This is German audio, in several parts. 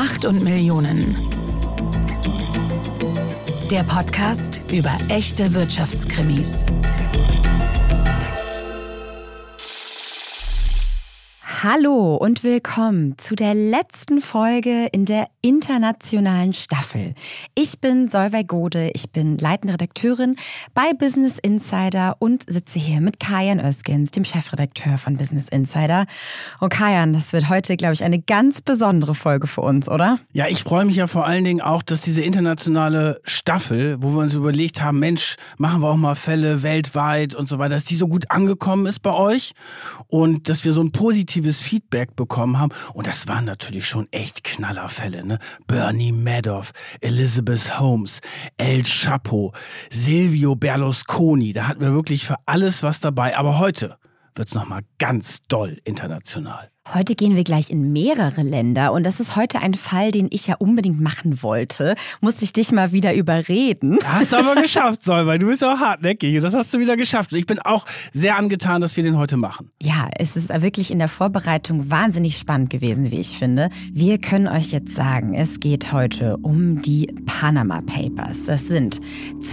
Macht und Millionen. Der Podcast über echte Wirtschaftskrimis. Hallo und willkommen zu der letzten Folge in der internationalen Staffel. Ich bin Solveig Gode, ich bin leitende Redakteurin bei Business Insider und sitze hier mit Kajan Özgens, dem Chefredakteur von Business Insider. Und Kajan, das wird heute, glaube ich, eine ganz besondere Folge für uns, oder? Ja, ich freue mich ja vor allen Dingen auch, dass diese internationale Staffel, wo wir uns überlegt haben, Mensch, machen wir auch mal Fälle weltweit und so weiter, dass die so gut angekommen ist bei euch und dass wir so ein positives positives Feedback bekommen haben. Und das waren natürlich schon echt Knallerfälle. Ne? Bernie Madoff, Elizabeth Holmes, El Chapo, Silvio Berlusconi. Da hatten wir wirklich für alles was dabei. Aber heute wird es nochmal ganz doll international. Heute gehen wir gleich in mehrere Länder und das ist heute ein Fall, den ich ja unbedingt machen wollte. Musste ich dich mal wieder überreden. Hast du aber geschafft, Solveig. Du bist auch hartnäckig und das hast du wieder geschafft. Ich bin auch sehr angetan, dass wir den heute machen. Ja, es ist wirklich in der Vorbereitung wahnsinnig spannend gewesen, wie ich finde. Wir können euch jetzt sagen, es geht heute um die Panama Papers. Das sind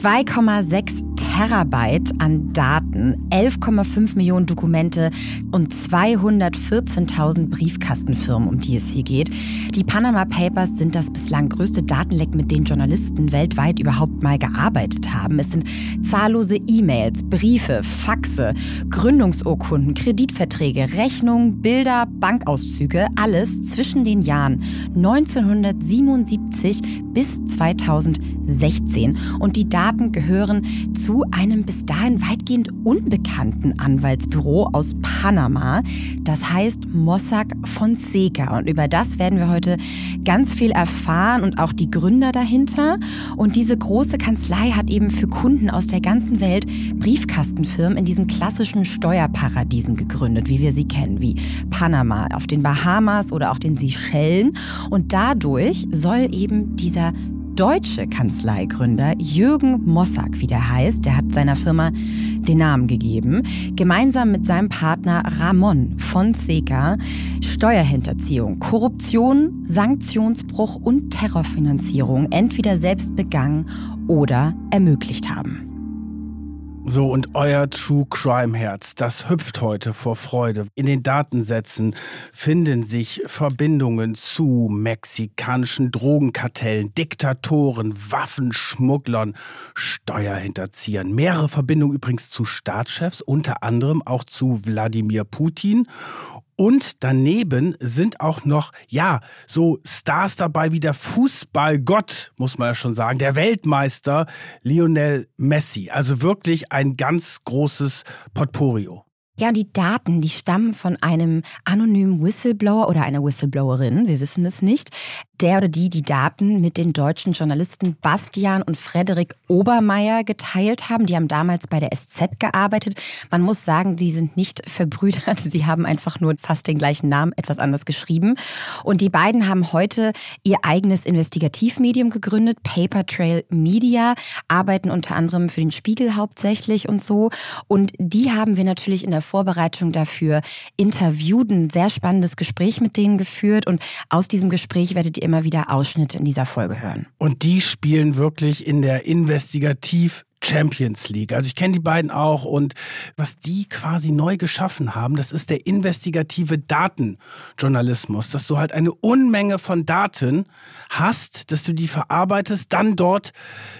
2,6 Terabyte an Daten, 11,5 Millionen Dokumente und 214.000 1000 Briefkastenfirmen, um die es hier geht. Die Panama Papers sind das bislang größte Datenleck, mit dem Journalisten weltweit überhaupt mal gearbeitet haben. Es sind zahllose E-Mails, Briefe, Faxe, Gründungsurkunden, Kreditverträge, Rechnungen, Bilder, Bankauszüge, alles zwischen den Jahren 1977 bis 2016. Und die Daten gehören zu einem bis dahin weitgehend unbekannten Anwaltsbüro aus Panama. Das heißt Mossack Fonseca. Und über das werden wir heute ganz viel erfahren und auch die Gründer dahinter. Und diese große Kanzlei hat eben für Kunden aus der ganzen Welt Briefkastenfirmen in diesen klassischen Steuerparadiesen gegründet, wie wir sie kennen, wie Panama, auf den Bahamas oder auch den Seychellen. Und dadurch soll eben dieser deutsche Kanzleigründer Jürgen Mossack, wie der heißt, der hat seiner Firma den Namen gegeben, gemeinsam mit seinem Partner Ramon Fonseca Steuerhinterziehung, Korruption, Sanktionsbruch und Terrorfinanzierung entweder selbst begangen oder ermöglicht haben. So, und euer True Crime Herz, das hüpft heute vor Freude. In den Datensätzen finden sich Verbindungen zu mexikanischen Drogenkartellen, Diktatoren, Waffenschmugglern, Steuerhinterziehern. Mehrere Verbindungen übrigens zu Staatschefs, unter anderem auch zu Wladimir Putin und daneben sind auch noch, ja, so Stars dabei wie der Fußballgott, muss man ja schon sagen, der Weltmeister Lionel Messi. Also wirklich ein ganz großes Potpourri. Ja, und die Daten, die stammen von einem anonymen Whistleblower oder einer Whistleblowerin, wir wissen es nicht, der oder die die Daten mit den deutschen Journalisten Bastian und Frederik Obermeier geteilt haben. Die haben damals bei der SZ gearbeitet. Man muss sagen, die sind nicht verbrüdert. Sie haben einfach nur fast den gleichen Namen, etwas anders geschrieben. Und die beiden haben heute ihr eigenes Investigativmedium gegründet, Paper Trail Media, arbeiten unter anderem für den Spiegel hauptsächlich und so. Und die haben wir natürlich in der Vorbereitung dafür interviewt, ein sehr spannendes Gespräch mit denen geführt. Und aus diesem Gespräch werdet ihr immer wieder Ausschnitte in dieser Folge hören. Und die spielen wirklich in der Investigativ- Champions League. Also ich kenne die beiden auch und was die quasi neu geschaffen haben, das ist der investigative Datenjournalismus, dass du halt eine Unmenge von Daten hast, dass du die verarbeitest, dann dort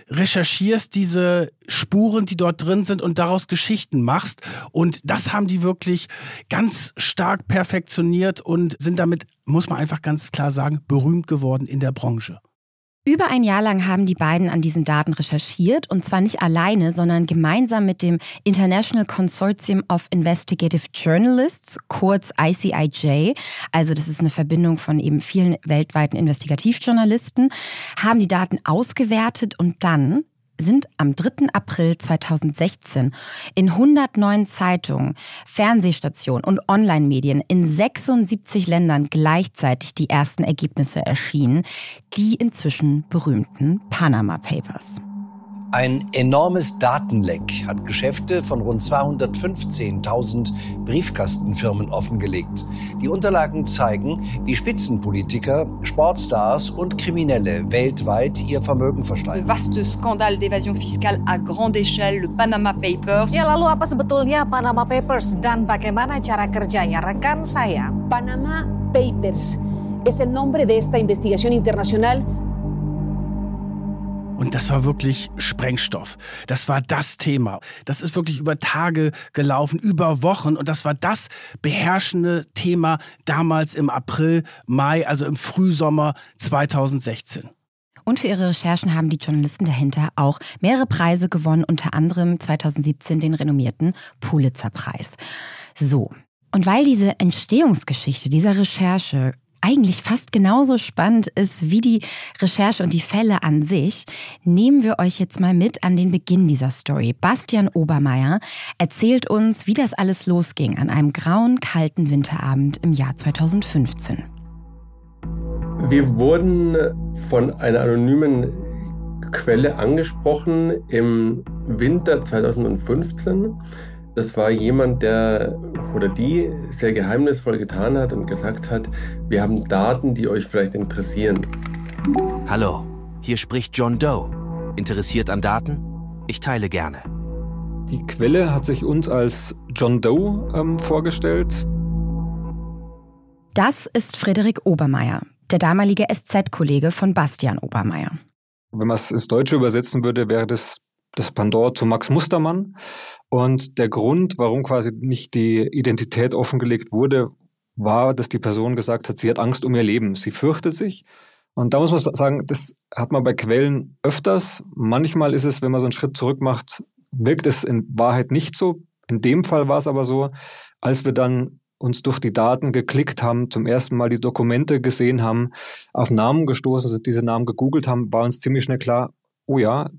recherchierst diese Spuren, die dort drin sind und daraus Geschichten machst und das haben die wirklich ganz stark perfektioniert und sind damit, muss man einfach ganz klar sagen, berühmt geworden in der Branche. Über ein Jahr lang haben die beiden an diesen Daten recherchiert und zwar nicht alleine, sondern gemeinsam mit dem International Consortium of Investigative Journalists, kurz ICIJ, also das ist eine Verbindung von eben vielen weltweiten Investigativjournalisten, haben die Daten ausgewertet und dann sind am 3. April 2016 in 109 Zeitungen, Fernsehstationen und Online-Medien in 76 Ländern gleichzeitig die ersten Ergebnisse erschienen, die inzwischen berühmten Panama Papers. Ein enormes Datenleck hat Geschäfte von rund 215.000 Briefkastenfirmen offengelegt. Die Unterlagen zeigen, wie Spitzenpolitiker, Sportstars und Kriminelle weltweit ihr Vermögen versteuern. Vaste scandale d'évasion fiscale à grande échelle, le Panama Papers. Ya lalu apa sebetulnya Panama Papers dan bagaimana cara kerjanya rekan saya? Panama Papers es el nombre de esta investigación internacional Und das war wirklich Sprengstoff. Das war das Thema. Das ist wirklich über Tage gelaufen, über Wochen. Und das war das beherrschende Thema damals im April, Mai, also im Frühsommer 2016. Und für ihre Recherchen haben die Journalisten dahinter auch mehrere Preise gewonnen, unter anderem 2017 den renommierten Pulitzer-Preis. So. Und weil diese Entstehungsgeschichte dieser Recherche eigentlich fast genauso spannend ist wie die Recherche und die Fälle an sich, nehmen wir euch jetzt mal mit an den Beginn dieser Story. Bastian Obermeier erzählt uns, wie das alles losging an einem grauen, kalten Winterabend im Jahr 2015. Wir wurden von einer anonymen Quelle angesprochen im Winter 2015. Das war jemand, der oder die sehr geheimnisvoll getan hat und gesagt hat, wir haben Daten, die euch vielleicht interessieren. Hallo, hier spricht John Doe. Interessiert an Daten? Ich teile gerne. Die Quelle hat sich uns als John Doe ähm, vorgestellt. Das ist Frederik Obermeier, der damalige SZ-Kollege von Bastian Obermeier. Wenn man es ins Deutsche übersetzen würde, wäre das das Pendant zu Max Mustermann. Und der Grund, warum quasi nicht die Identität offengelegt wurde, war, dass die Person gesagt hat, sie hat Angst um ihr Leben. Sie fürchtet sich. Und da muss man sagen, das hat man bei Quellen öfters. Manchmal ist es, wenn man so einen Schritt zurück macht, wirkt es in Wahrheit nicht so. In dem Fall war es aber so, als wir dann uns durch die Daten geklickt haben, zum ersten Mal die Dokumente gesehen haben, auf Namen gestoßen sind, diese Namen gegoogelt haben, war uns ziemlich schnell klar, oh ja,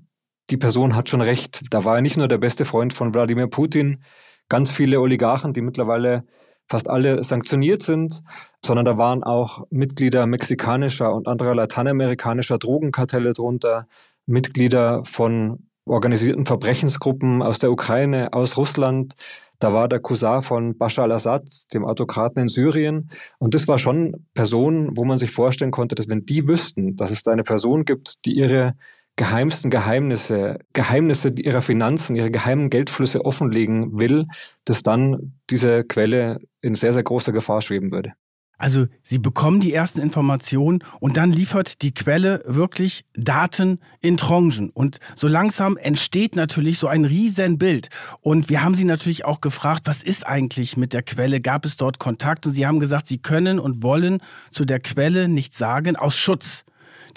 die Person hat schon recht. Da war er nicht nur der beste Freund von Wladimir Putin, ganz viele Oligarchen, die mittlerweile fast alle sanktioniert sind, sondern da waren auch Mitglieder mexikanischer und anderer lateinamerikanischer Drogenkartelle drunter, Mitglieder von organisierten Verbrechensgruppen aus der Ukraine, aus Russland. Da war der Cousin von Bashar al-Assad, dem Autokraten in Syrien. Und das war schon Personen, wo man sich vorstellen konnte, dass wenn die wüssten, dass es da eine Person gibt, die ihre geheimsten Geheimnisse, Geheimnisse ihrer Finanzen, ihre geheimen Geldflüsse offenlegen will, dass dann diese Quelle in sehr, sehr großer Gefahr schweben würde. Also Sie bekommen die ersten Informationen und dann liefert die Quelle wirklich Daten in Tranchen. Und so langsam entsteht natürlich so ein Riesenbild. Und wir haben Sie natürlich auch gefragt, was ist eigentlich mit der Quelle? Gab es dort Kontakt? Und Sie haben gesagt, Sie können und wollen zu der Quelle nichts sagen aus Schutz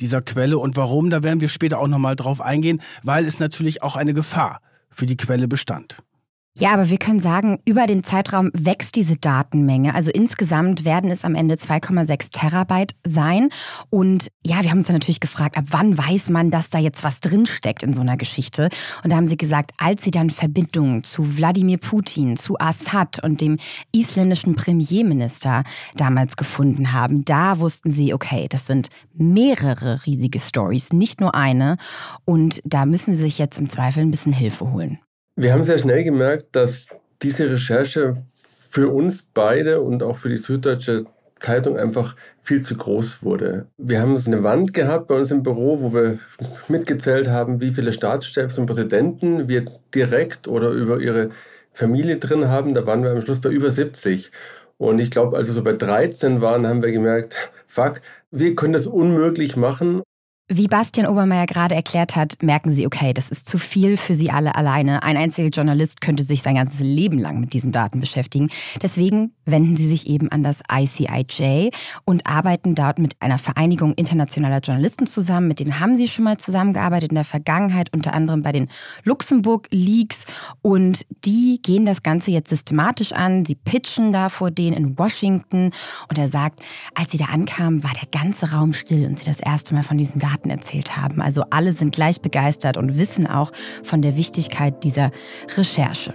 dieser Quelle und warum, da werden wir später auch nochmal drauf eingehen, weil es natürlich auch eine Gefahr für die Quelle bestand. Ja, aber wir können sagen, über den Zeitraum wächst diese Datenmenge. Also insgesamt werden es am Ende 2,6 Terabyte sein. Und ja, wir haben uns dann natürlich gefragt, ab wann weiß man, dass da jetzt was drinsteckt in so einer Geschichte? Und da haben sie gesagt, als sie dann Verbindungen zu Wladimir Putin, zu Assad und dem isländischen Premierminister damals gefunden haben, da wussten sie, okay, das sind mehrere riesige Stories, nicht nur eine. Und da müssen sie sich jetzt im Zweifel ein bisschen Hilfe holen. Wir haben sehr schnell gemerkt, dass diese Recherche für uns beide und auch für die Süddeutsche Zeitung einfach viel zu groß wurde. Wir haben eine Wand gehabt bei uns im Büro, wo wir mitgezählt haben, wie viele Staatschefs und Präsidenten wir direkt oder über ihre Familie drin haben. Da waren wir am Schluss bei über 70. Und ich glaube, als wir so bei 13 waren, haben wir gemerkt, fuck, wir können das unmöglich machen. Wie Bastian Obermeier gerade erklärt hat, merken Sie, okay, das ist zu viel für Sie alle alleine. Ein einziger Journalist könnte sich sein ganzes Leben lang mit diesen Daten beschäftigen. Deswegen wenden Sie sich eben an das ICIJ und arbeiten dort mit einer Vereinigung internationaler Journalisten zusammen. Mit denen haben Sie schon mal zusammengearbeitet in der Vergangenheit, unter anderem bei den Luxemburg Leaks. Und die gehen das Ganze jetzt systematisch an. Sie pitchen da vor denen in Washington. Und er sagt, als Sie da ankamen, war der ganze Raum still und Sie das erste Mal von diesen Daten Daten erzählt haben. Also alle sind gleich begeistert und wissen auch von der Wichtigkeit dieser Recherche.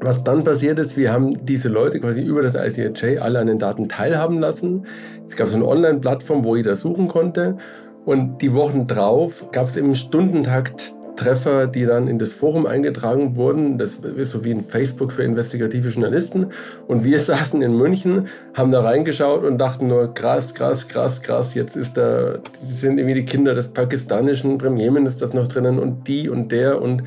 Was dann passiert ist, wir haben diese Leute quasi über das ICHJ alle an den Daten teilhaben lassen. Es gab so eine Online-Plattform, wo jeder suchen konnte. Und die Wochen drauf gab es im Stundentakt Treffer, die dann in das Forum eingetragen wurden. Das ist so wie ein Facebook für investigative Journalisten. Und wir saßen in München, haben da reingeschaut und dachten nur, krass, krass, krass, krass, jetzt ist da, sind irgendwie die Kinder des pakistanischen Premierministers noch drinnen und die und der und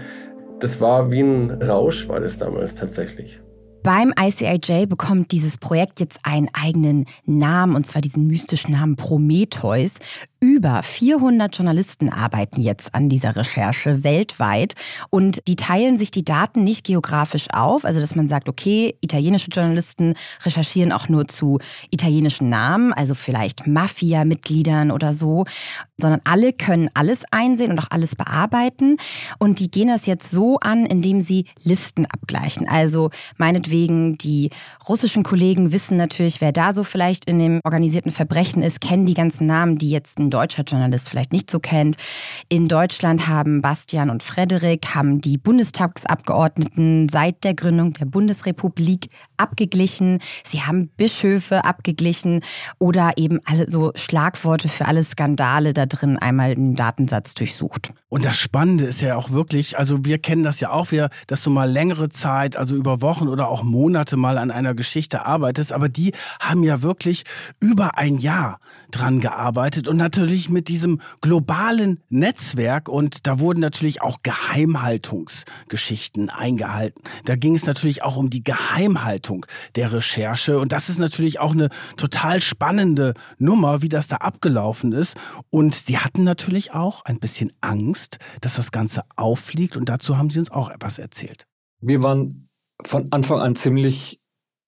das war wie ein Rausch, war das damals tatsächlich. Beim ICIJ bekommt dieses Projekt jetzt einen eigenen Namen, und zwar diesen mystischen Namen Prometheus. Über 400 Journalisten arbeiten jetzt an dieser Recherche weltweit und die teilen sich die Daten nicht geografisch auf, also dass man sagt, okay, italienische Journalisten recherchieren auch nur zu italienischen Namen, also vielleicht Mafia-Mitgliedern oder so, sondern alle können alles einsehen und auch alles bearbeiten und die gehen das jetzt so an, indem sie Listen abgleichen. Also meinetwegen die russischen Kollegen wissen natürlich, wer da so vielleicht in dem organisierten Verbrechen ist, kennen die ganzen Namen, die jetzt ein deutscher Journalist vielleicht nicht so kennt. In Deutschland haben Bastian und Frederik, haben die Bundestagsabgeordneten seit der Gründung der Bundesrepublik abgeglichen. Sie haben Bischöfe abgeglichen oder eben alle so Schlagworte für alle Skandale da drin einmal in den Datensatz durchsucht. Und das Spannende ist ja auch wirklich, also wir kennen das ja auch, wir, dass du mal längere Zeit, also über Wochen oder auch Monate mal an einer Geschichte arbeitest, aber die haben ja wirklich über ein Jahr dran gearbeitet und natürlich mit diesem globalen Netzwerk und da wurden natürlich auch Geheimhaltungsgeschichten eingehalten. Da ging es natürlich auch um die Geheimhaltung der Recherche und das ist natürlich auch eine total spannende Nummer, wie das da abgelaufen ist und sie hatten natürlich auch ein bisschen Angst, dass das Ganze auffliegt und dazu haben sie uns auch etwas erzählt. Wir waren von Anfang an ziemlich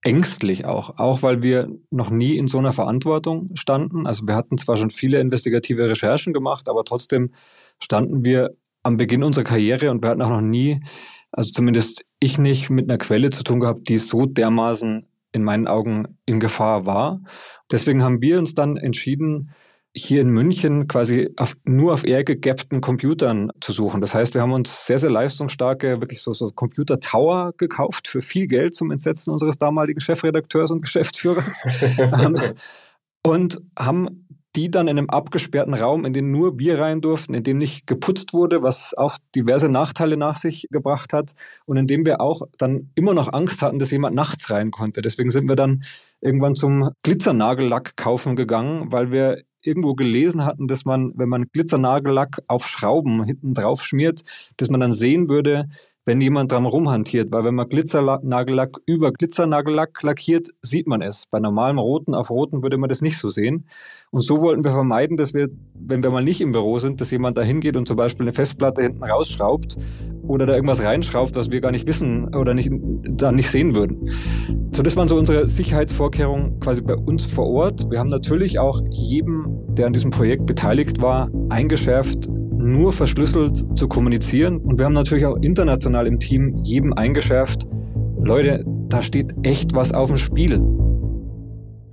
ängstlich auch, auch weil wir noch nie in so einer Verantwortung standen. Also wir hatten zwar schon viele investigative Recherchen gemacht, aber trotzdem standen wir am Beginn unserer Karriere und wir hatten auch noch nie, also zumindest ich nicht, mit einer Quelle zu tun gehabt, die so dermaßen in meinen Augen in Gefahr war. Deswegen haben wir uns dann entschieden, hier in München quasi auf, nur auf air-gegappten Computern zu suchen. Das heißt, wir haben uns sehr, sehr leistungsstarke, wirklich so, so Computer-Tower gekauft für viel Geld zum Entsetzen unseres damaligen Chefredakteurs und Geschäftsführers. Ähm, und haben die dann in einem abgesperrten Raum, in den nur wir rein durften, in dem nicht geputzt wurde, was auch diverse Nachteile nach sich gebracht hat und in dem wir auch dann immer noch Angst hatten, dass jemand nachts rein konnte. Deswegen sind wir dann irgendwann zum Glitzernagellack kaufen gegangen, weil wir irgendwo gelesen hatten, dass man, wenn man Glitzernagellack auf Schrauben hinten drauf schmiert, dass man dann sehen würde, wenn jemand dran rumhantiert, weil wenn man Glitzernagellack über Glitzernagellack lackiert, sieht man es. Bei normalem Roten auf Roten würde man das nicht so sehen. Und so wollten wir vermeiden, dass wir, wenn wir mal nicht im Büro sind, dass jemand da hingeht und zum Beispiel eine Festplatte hinten rausschraubt oder da irgendwas reinschraubt, was wir gar nicht wissen oder nicht, da nicht sehen würden. So, das waren so unsere Sicherheitsvorkehrungen quasi bei uns vor Ort. Wir haben natürlich auch jedem, der an diesem Projekt beteiligt war, eingeschärft, nur verschlüsselt zu kommunizieren. Und wir haben natürlich auch international im Team jedem eingeschärft, Leute, da steht echt was auf dem Spiel.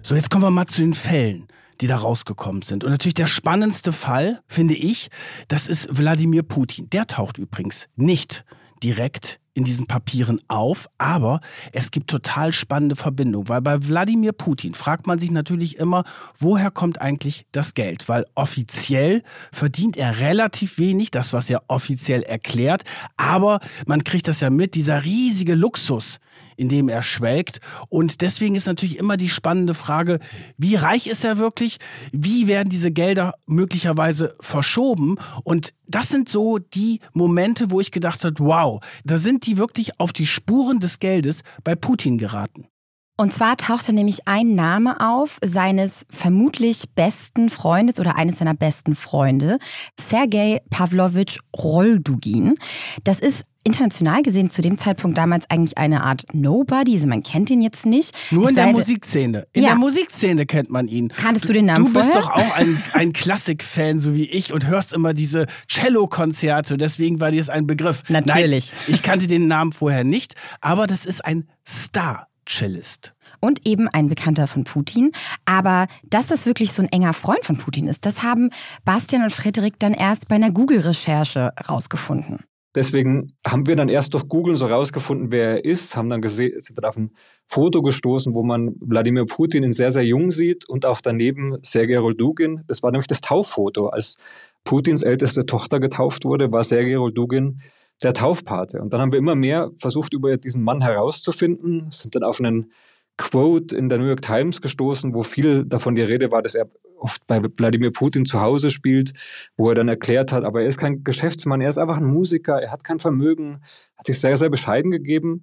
So, jetzt kommen wir mal zu den Fällen, die da rausgekommen sind. Und natürlich der spannendste Fall, finde ich, das ist Wladimir Putin. Der taucht übrigens nicht direkt in diesen Papieren auf, aber es gibt total spannende Verbindungen, weil bei Wladimir Putin fragt man sich natürlich immer, woher kommt eigentlich das Geld? Weil offiziell verdient er relativ wenig, das was er offiziell erklärt, aber man kriegt das ja mit, dieser riesige Luxus, in dem er schwelgt. Und deswegen ist natürlich immer die spannende Frage, wie reich ist er wirklich? Wie werden diese Gelder möglicherweise verschoben? Und das sind so die Momente, wo ich gedacht habe, wow, da sind die wirklich auf die Spuren des Geldes bei Putin geraten. Und zwar taucht da nämlich ein Name auf seines vermutlich besten Freundes oder eines seiner besten Freunde, Sergei Pavlovich Roldugin. Das ist international gesehen zu dem Zeitpunkt damals eigentlich eine Art Nobody. Also man kennt ihn jetzt nicht. Nur in der Musikszene. In ja. der Musikszene kennt man ihn. Kanntest du den Namen Du bist vorher? doch auch ein, ein Klassik-Fan, so wie ich, und hörst immer diese Cello-Konzerte. Deswegen war dir das ein Begriff. Natürlich. Nein, ich kannte den Namen vorher nicht, aber das ist ein Star-Cellist und eben ein Bekannter von Putin. Aber dass das wirklich so ein enger Freund von Putin ist, das haben Bastian und Frederik dann erst bei einer Google-Recherche rausgefunden. Deswegen haben wir dann erst durch Google so rausgefunden, wer er ist, haben dann gesehen, sind dann auf ein Foto gestoßen, wo man Wladimir Putin in sehr, sehr jung sieht und auch daneben Sergei Roldugin. Das war nämlich das Tauffoto. Als Putins älteste Tochter getauft wurde, war Sergei Roldugin der Taufpate. Und dann haben wir immer mehr versucht, über diesen Mann herauszufinden, sind dann auf einen Quote in der New York Times gestoßen, wo viel davon die Rede war, dass er oft bei Wladimir Putin zu Hause spielt, wo er dann erklärt hat, aber er ist kein Geschäftsmann, er ist einfach ein Musiker, er hat kein Vermögen, hat sich sehr, sehr bescheiden gegeben.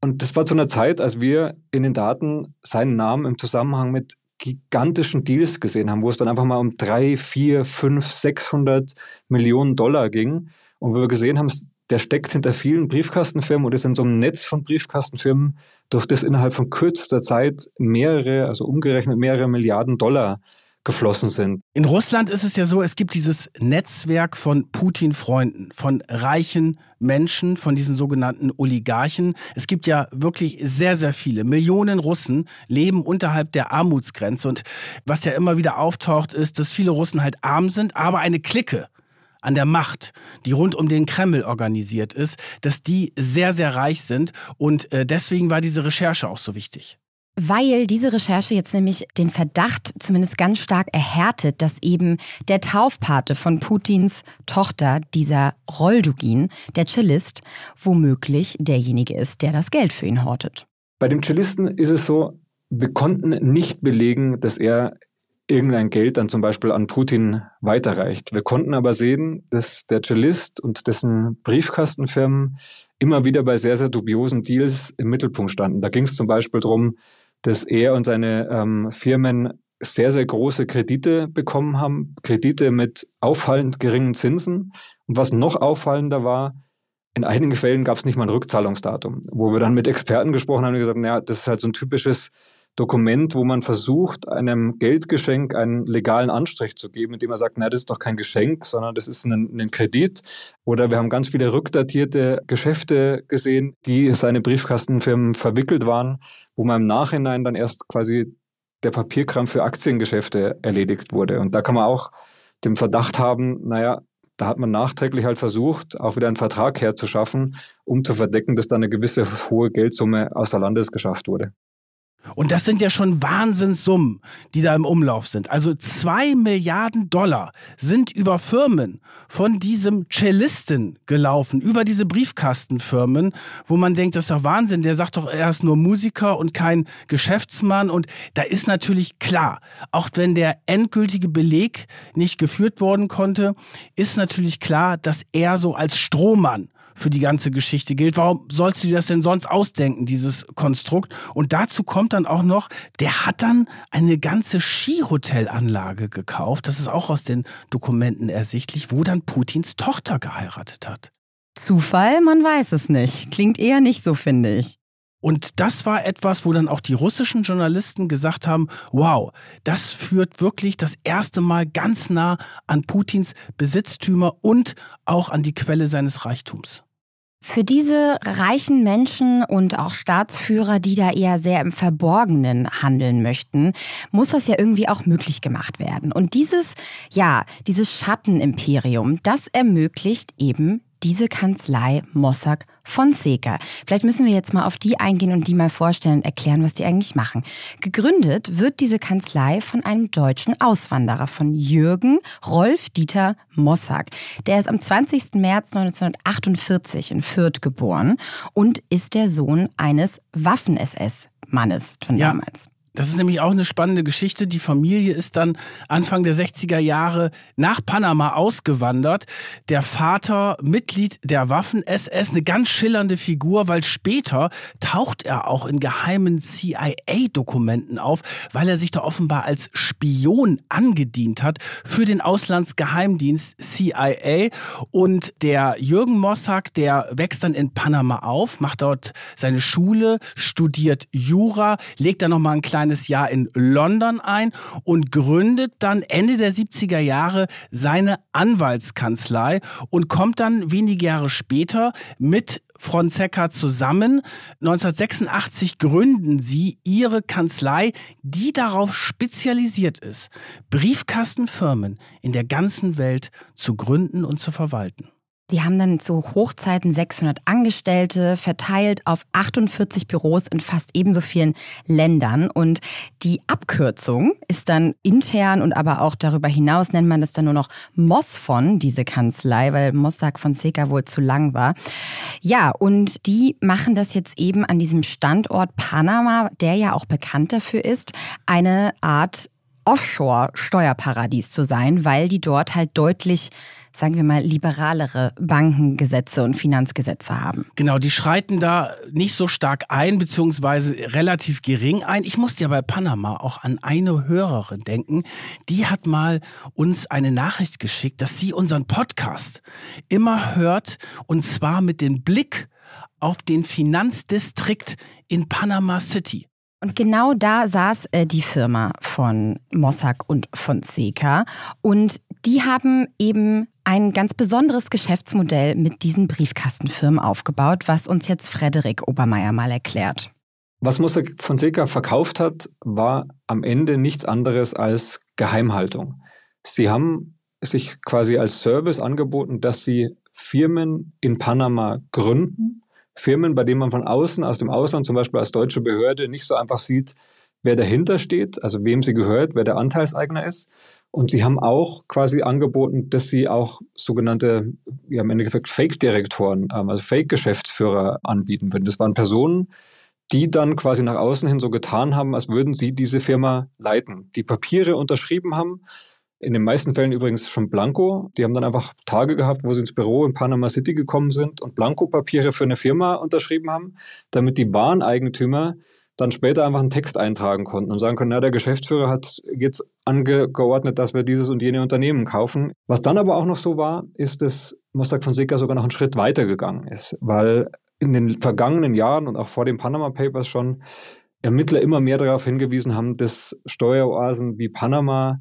Und das war zu einer Zeit, als wir in den Daten seinen Namen im Zusammenhang mit gigantischen Deals gesehen haben, wo es dann einfach mal um drei, vier, fünf, 600 Millionen Dollar ging. Und wo wir gesehen haben, der steckt hinter vielen Briefkastenfirmen und ist in so einem Netz von Briefkastenfirmen, durch das innerhalb von kürzester Zeit mehrere, also umgerechnet mehrere Milliarden Dollar geflossen sind. In Russland ist es ja so, es gibt dieses Netzwerk von Putin-Freunden, von reichen Menschen, von diesen sogenannten Oligarchen. Es gibt ja wirklich sehr, sehr viele. Millionen Russen leben unterhalb der Armutsgrenze. Und was ja immer wieder auftaucht, ist, dass viele Russen halt arm sind, aber eine Clique an der Macht, die rund um den Kreml organisiert ist, dass die sehr, sehr reich sind. Und äh, deswegen war diese Recherche auch so wichtig. Weil diese Recherche jetzt nämlich den Verdacht zumindest ganz stark erhärtet, dass eben der Taufpate von Putins Tochter, dieser Roldugin, der Cellist, womöglich derjenige ist, der das Geld für ihn hortet. Bei dem Cellisten ist es so, wir konnten nicht belegen, dass er irgendein Geld dann zum Beispiel an Putin weiterreicht. Wir konnten aber sehen, dass der Cellist und dessen Briefkastenfirmen immer wieder bei sehr, sehr dubiosen Deals im Mittelpunkt standen. Da ging es zum Beispiel darum, dass er und seine ähm, Firmen sehr, sehr große Kredite bekommen haben, Kredite mit auffallend geringen Zinsen. Und was noch auffallender war, in einigen Fällen gab es nicht mal ein Rückzahlungsdatum, wo wir dann mit Experten gesprochen haben und gesagt, naja, das ist halt so ein typisches Dokument, wo man versucht, einem Geldgeschenk einen legalen Anstrich zu geben, indem man sagt, na, das ist doch kein Geschenk, sondern das ist ein, ein Kredit. Oder wir haben ganz viele rückdatierte Geschäfte gesehen, die seine Briefkastenfirmen verwickelt waren, wo man im Nachhinein dann erst quasi der Papierkram für Aktiengeschäfte erledigt wurde. Und da kann man auch den Verdacht haben, naja, da hat man nachträglich halt versucht, auch wieder einen Vertrag herzuschaffen, um zu verdecken, dass da eine gewisse hohe Geldsumme außer Landes geschafft wurde. Und das sind ja schon Wahnsinnssummen, die da im Umlauf sind. Also zwei Milliarden Dollar sind über Firmen von diesem Cellisten gelaufen, über diese Briefkastenfirmen, wo man denkt, das ist doch Wahnsinn. Der sagt doch, er ist nur Musiker und kein Geschäftsmann. Und da ist natürlich klar, auch wenn der endgültige Beleg nicht geführt worden konnte, ist natürlich klar, dass er so als Strohmann für die ganze Geschichte gilt. Warum sollst du dir das denn sonst ausdenken, dieses Konstrukt? Und dazu kommt dann auch noch, der hat dann eine ganze Skihotelanlage gekauft. Das ist auch aus den Dokumenten ersichtlich, wo dann Putins Tochter geheiratet hat. Zufall? Man weiß es nicht. Klingt eher nicht so, finde ich. Und das war etwas, wo dann auch die russischen Journalisten gesagt haben, wow, das führt wirklich das erste Mal ganz nah an Putins Besitztümer und auch an die Quelle seines Reichtums. Für diese reichen Menschen und auch Staatsführer, die da eher sehr im Verborgenen handeln möchten, muss das ja irgendwie auch möglich gemacht werden. Und dieses, ja, dieses Schattenimperium, das ermöglicht eben diese Kanzlei Mossack Fonseca. Vielleicht müssen wir jetzt mal auf die eingehen und die mal vorstellen und erklären, was die eigentlich machen. Gegründet wird diese Kanzlei von einem deutschen Auswanderer, von Jürgen Rolf Dieter Mossack. Der ist am 20. März 1948 in Fürth geboren und ist der Sohn eines Waffen-SS-Mannes von ja. damals. Das ist nämlich auch eine spannende Geschichte. Die Familie ist dann Anfang der 60er Jahre nach Panama ausgewandert. Der Vater Mitglied der Waffen-SS, eine ganz schillernde Figur, weil später taucht er auch in geheimen CIA-Dokumenten auf, weil er sich da offenbar als Spion angedient hat für den Auslandsgeheimdienst CIA. Und der Jürgen Mossack, der wächst dann in Panama auf, macht dort seine Schule, studiert Jura, legt dann nochmal einen kleinen kleines Jahr in London ein und gründet dann Ende der 70er Jahre seine Anwaltskanzlei und kommt dann wenige Jahre später mit Fonseca zusammen. 1986 gründen sie ihre Kanzlei, die darauf spezialisiert ist, Briefkastenfirmen in der ganzen Welt zu gründen und zu verwalten. Die haben dann zu Hochzeiten 600 Angestellte verteilt auf 48 Büros in fast ebenso vielen Ländern. Und die Abkürzung ist dann intern und aber auch darüber hinaus nennt man das dann nur noch Mosfon, diese Kanzlei, weil Mossack Fonseca wohl zu lang war. Ja, und die machen das jetzt eben an diesem Standort Panama, der ja auch bekannt dafür ist, eine Art Offshore-Steuerparadies zu sein, weil die dort halt deutlich sagen wir mal, liberalere Bankengesetze und Finanzgesetze haben. Genau, die schreiten da nicht so stark ein, beziehungsweise relativ gering ein. Ich musste ja bei Panama auch an eine Hörerin denken. Die hat mal uns eine Nachricht geschickt, dass sie unseren Podcast immer hört und zwar mit dem Blick auf den Finanzdistrikt in Panama City. Und genau da saß äh, die Firma von Mossack und Fonseca. Und die haben eben ein ganz besonderes Geschäftsmodell mit diesen Briefkastenfirmen aufgebaut, was uns jetzt Frederik Obermeier mal erklärt. Was Mossack Fonseca verkauft hat, war am Ende nichts anderes als Geheimhaltung. Sie haben sich quasi als Service angeboten, dass sie Firmen in Panama gründen Firmen, bei denen man von außen, aus dem Ausland, zum Beispiel als deutsche Behörde, nicht so einfach sieht, wer dahinter steht, also wem sie gehört, wer der Anteilseigner ist. Und sie haben auch quasi angeboten, dass sie auch sogenannte, ja im Endeffekt Fake-Direktoren, ähm, also Fake-Geschäftsführer anbieten würden. Das waren Personen, die dann quasi nach außen hin so getan haben, als würden sie diese Firma leiten, die Papiere unterschrieben haben, in den meisten Fällen übrigens schon Blanco. Die haben dann einfach Tage gehabt, wo sie ins Büro in Panama City gekommen sind und Blanko-Papiere für eine Firma unterschrieben haben, damit die Bahneigentümer dann später einfach einen Text eintragen konnten und sagen können, na, der Geschäftsführer hat jetzt angeordnet, dass wir dieses und jene Unternehmen kaufen. Was dann aber auch noch so war, ist, dass Mossack Fonseca sogar noch einen Schritt weiter gegangen ist, weil in den vergangenen Jahren und auch vor den Panama Papers schon Ermittler immer mehr darauf hingewiesen haben, dass Steueroasen wie Panama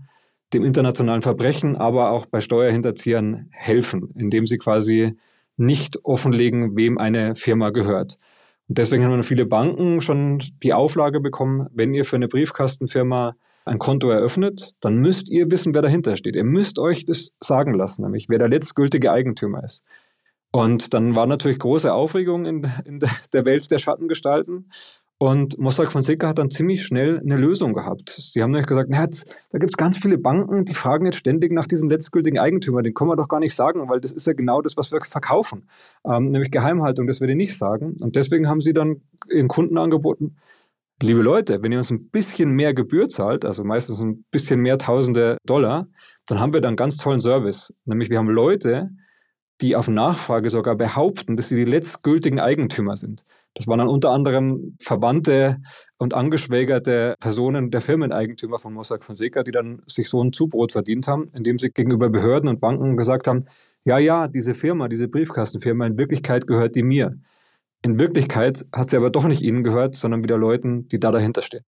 dem internationalen Verbrechen, aber auch bei Steuerhinterziehern helfen, indem sie quasi nicht offenlegen, wem eine Firma gehört. Deswegen haben viele Banken schon die Auflage bekommen, wenn ihr für eine Briefkastenfirma ein Konto eröffnet, dann müsst ihr wissen, wer dahinter steht. Ihr müsst euch das sagen lassen, nämlich wer der letztgültige Eigentümer ist. Und dann war natürlich große Aufregung in, in der Welt der Schattengestalten. Und Mossack Fonseca hat dann ziemlich schnell eine Lösung gehabt. Sie haben nämlich gesagt, na, da gibt es ganz viele Banken, die fragen jetzt ständig nach diesem letztgültigen Eigentümer. Den können wir doch gar nicht sagen, weil das ist ja genau das, was wir verkaufen. Ähm, nämlich Geheimhaltung, das wir die nicht sagen. Und deswegen haben sie dann ihren Kunden angeboten, liebe Leute, wenn ihr uns ein bisschen mehr Gebühr zahlt, also meistens ein bisschen mehr tausende Dollar, dann haben wir da einen ganz tollen Service. Nämlich wir haben Leute, die auf Nachfrage sogar behaupten, dass sie die letztgültigen Eigentümer sind. Das waren dann unter anderem Verwandte und angeschwägerte Personen der Firmeneigentümer von Mossack Fonseca, die dann sich so ein Zubrot verdient haben, indem sie gegenüber Behörden und Banken gesagt haben, ja, ja, diese Firma, diese Briefkastenfirma, in Wirklichkeit gehört die mir. In Wirklichkeit hat sie aber doch nicht ihnen gehört, sondern wieder Leuten, die da dahinter stehen.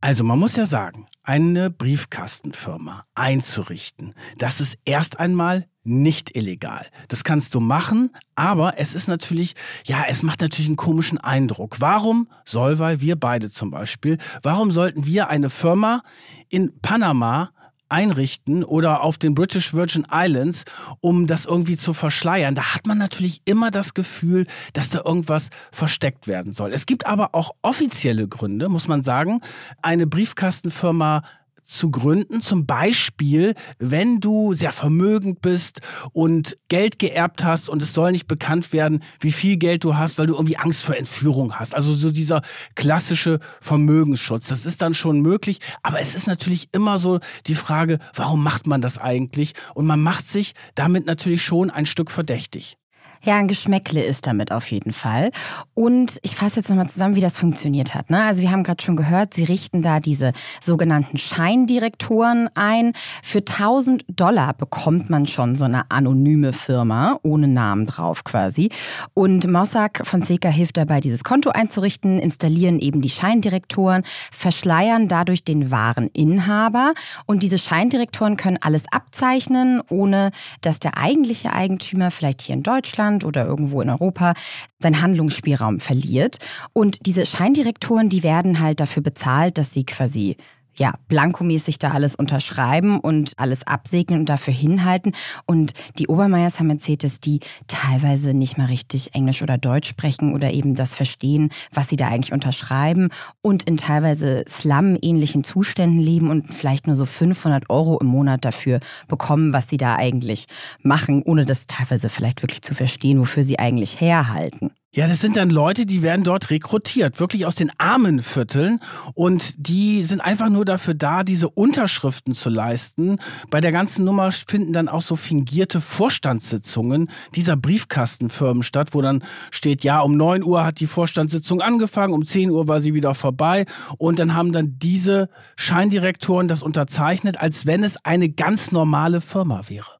Also man muss ja sagen, eine Briefkastenfirma einzurichten, das ist erst einmal nicht illegal. Das kannst du machen, aber es ist natürlich, ja, es macht natürlich einen komischen Eindruck. Warum soll, weil wir beide zum Beispiel, warum sollten wir eine Firma in Panama einrichten oder auf den British Virgin Islands, um das irgendwie zu verschleiern. Da hat man natürlich immer das Gefühl, dass da irgendwas versteckt werden soll. Es gibt aber auch offizielle Gründe, muss man sagen, eine Briefkastenfirma zu gründen. Zum Beispiel, wenn du sehr vermögend bist und Geld geerbt hast und es soll nicht bekannt werden, wie viel Geld du hast, weil du irgendwie Angst vor Entführung hast. Also so dieser klassische Vermögensschutz. Das ist dann schon möglich. Aber es ist natürlich immer so die Frage, warum macht man das eigentlich? Und man macht sich damit natürlich schon ein Stück verdächtig. Ja, ein Geschmäckle ist damit auf jeden Fall. Und ich fasse jetzt nochmal zusammen, wie das funktioniert hat. Ne? Also wir haben gerade schon gehört, Sie richten da diese sogenannten Scheindirektoren ein. Für 1000 Dollar bekommt man schon so eine anonyme Firma ohne Namen drauf quasi. Und Mossack Fonseca hilft dabei, dieses Konto einzurichten, installieren eben die Scheindirektoren, verschleiern dadurch den wahren Inhaber. Und diese Scheindirektoren können alles abzeichnen, ohne dass der eigentliche Eigentümer vielleicht hier in Deutschland Deutschland oder irgendwo in Europa seinen Handlungsspielraum verliert. Und diese Scheindirektoren, die werden halt dafür bezahlt, dass sie quasi ja, blankomäßig da alles unterschreiben und alles absegnen und dafür hinhalten. Und die Obermeiers haben erzählt, dass die teilweise nicht mal richtig Englisch oder Deutsch sprechen oder eben das verstehen, was sie da eigentlich unterschreiben und in teilweise Slum-ähnlichen Zuständen leben und vielleicht nur so 500 Euro im Monat dafür bekommen, was sie da eigentlich machen, ohne das teilweise vielleicht wirklich zu verstehen, wofür sie eigentlich herhalten. Ja, das sind dann Leute, die werden dort rekrutiert, wirklich aus den armen Vierteln. Und die sind einfach nur dafür da, diese Unterschriften zu leisten. Bei der ganzen Nummer finden dann auch so fingierte Vorstandssitzungen dieser Briefkastenfirmen statt, wo dann steht, ja, um 9 Uhr hat die Vorstandssitzung angefangen, um 10 Uhr war sie wieder vorbei. Und dann haben dann diese Scheindirektoren das unterzeichnet, als wenn es eine ganz normale Firma wäre.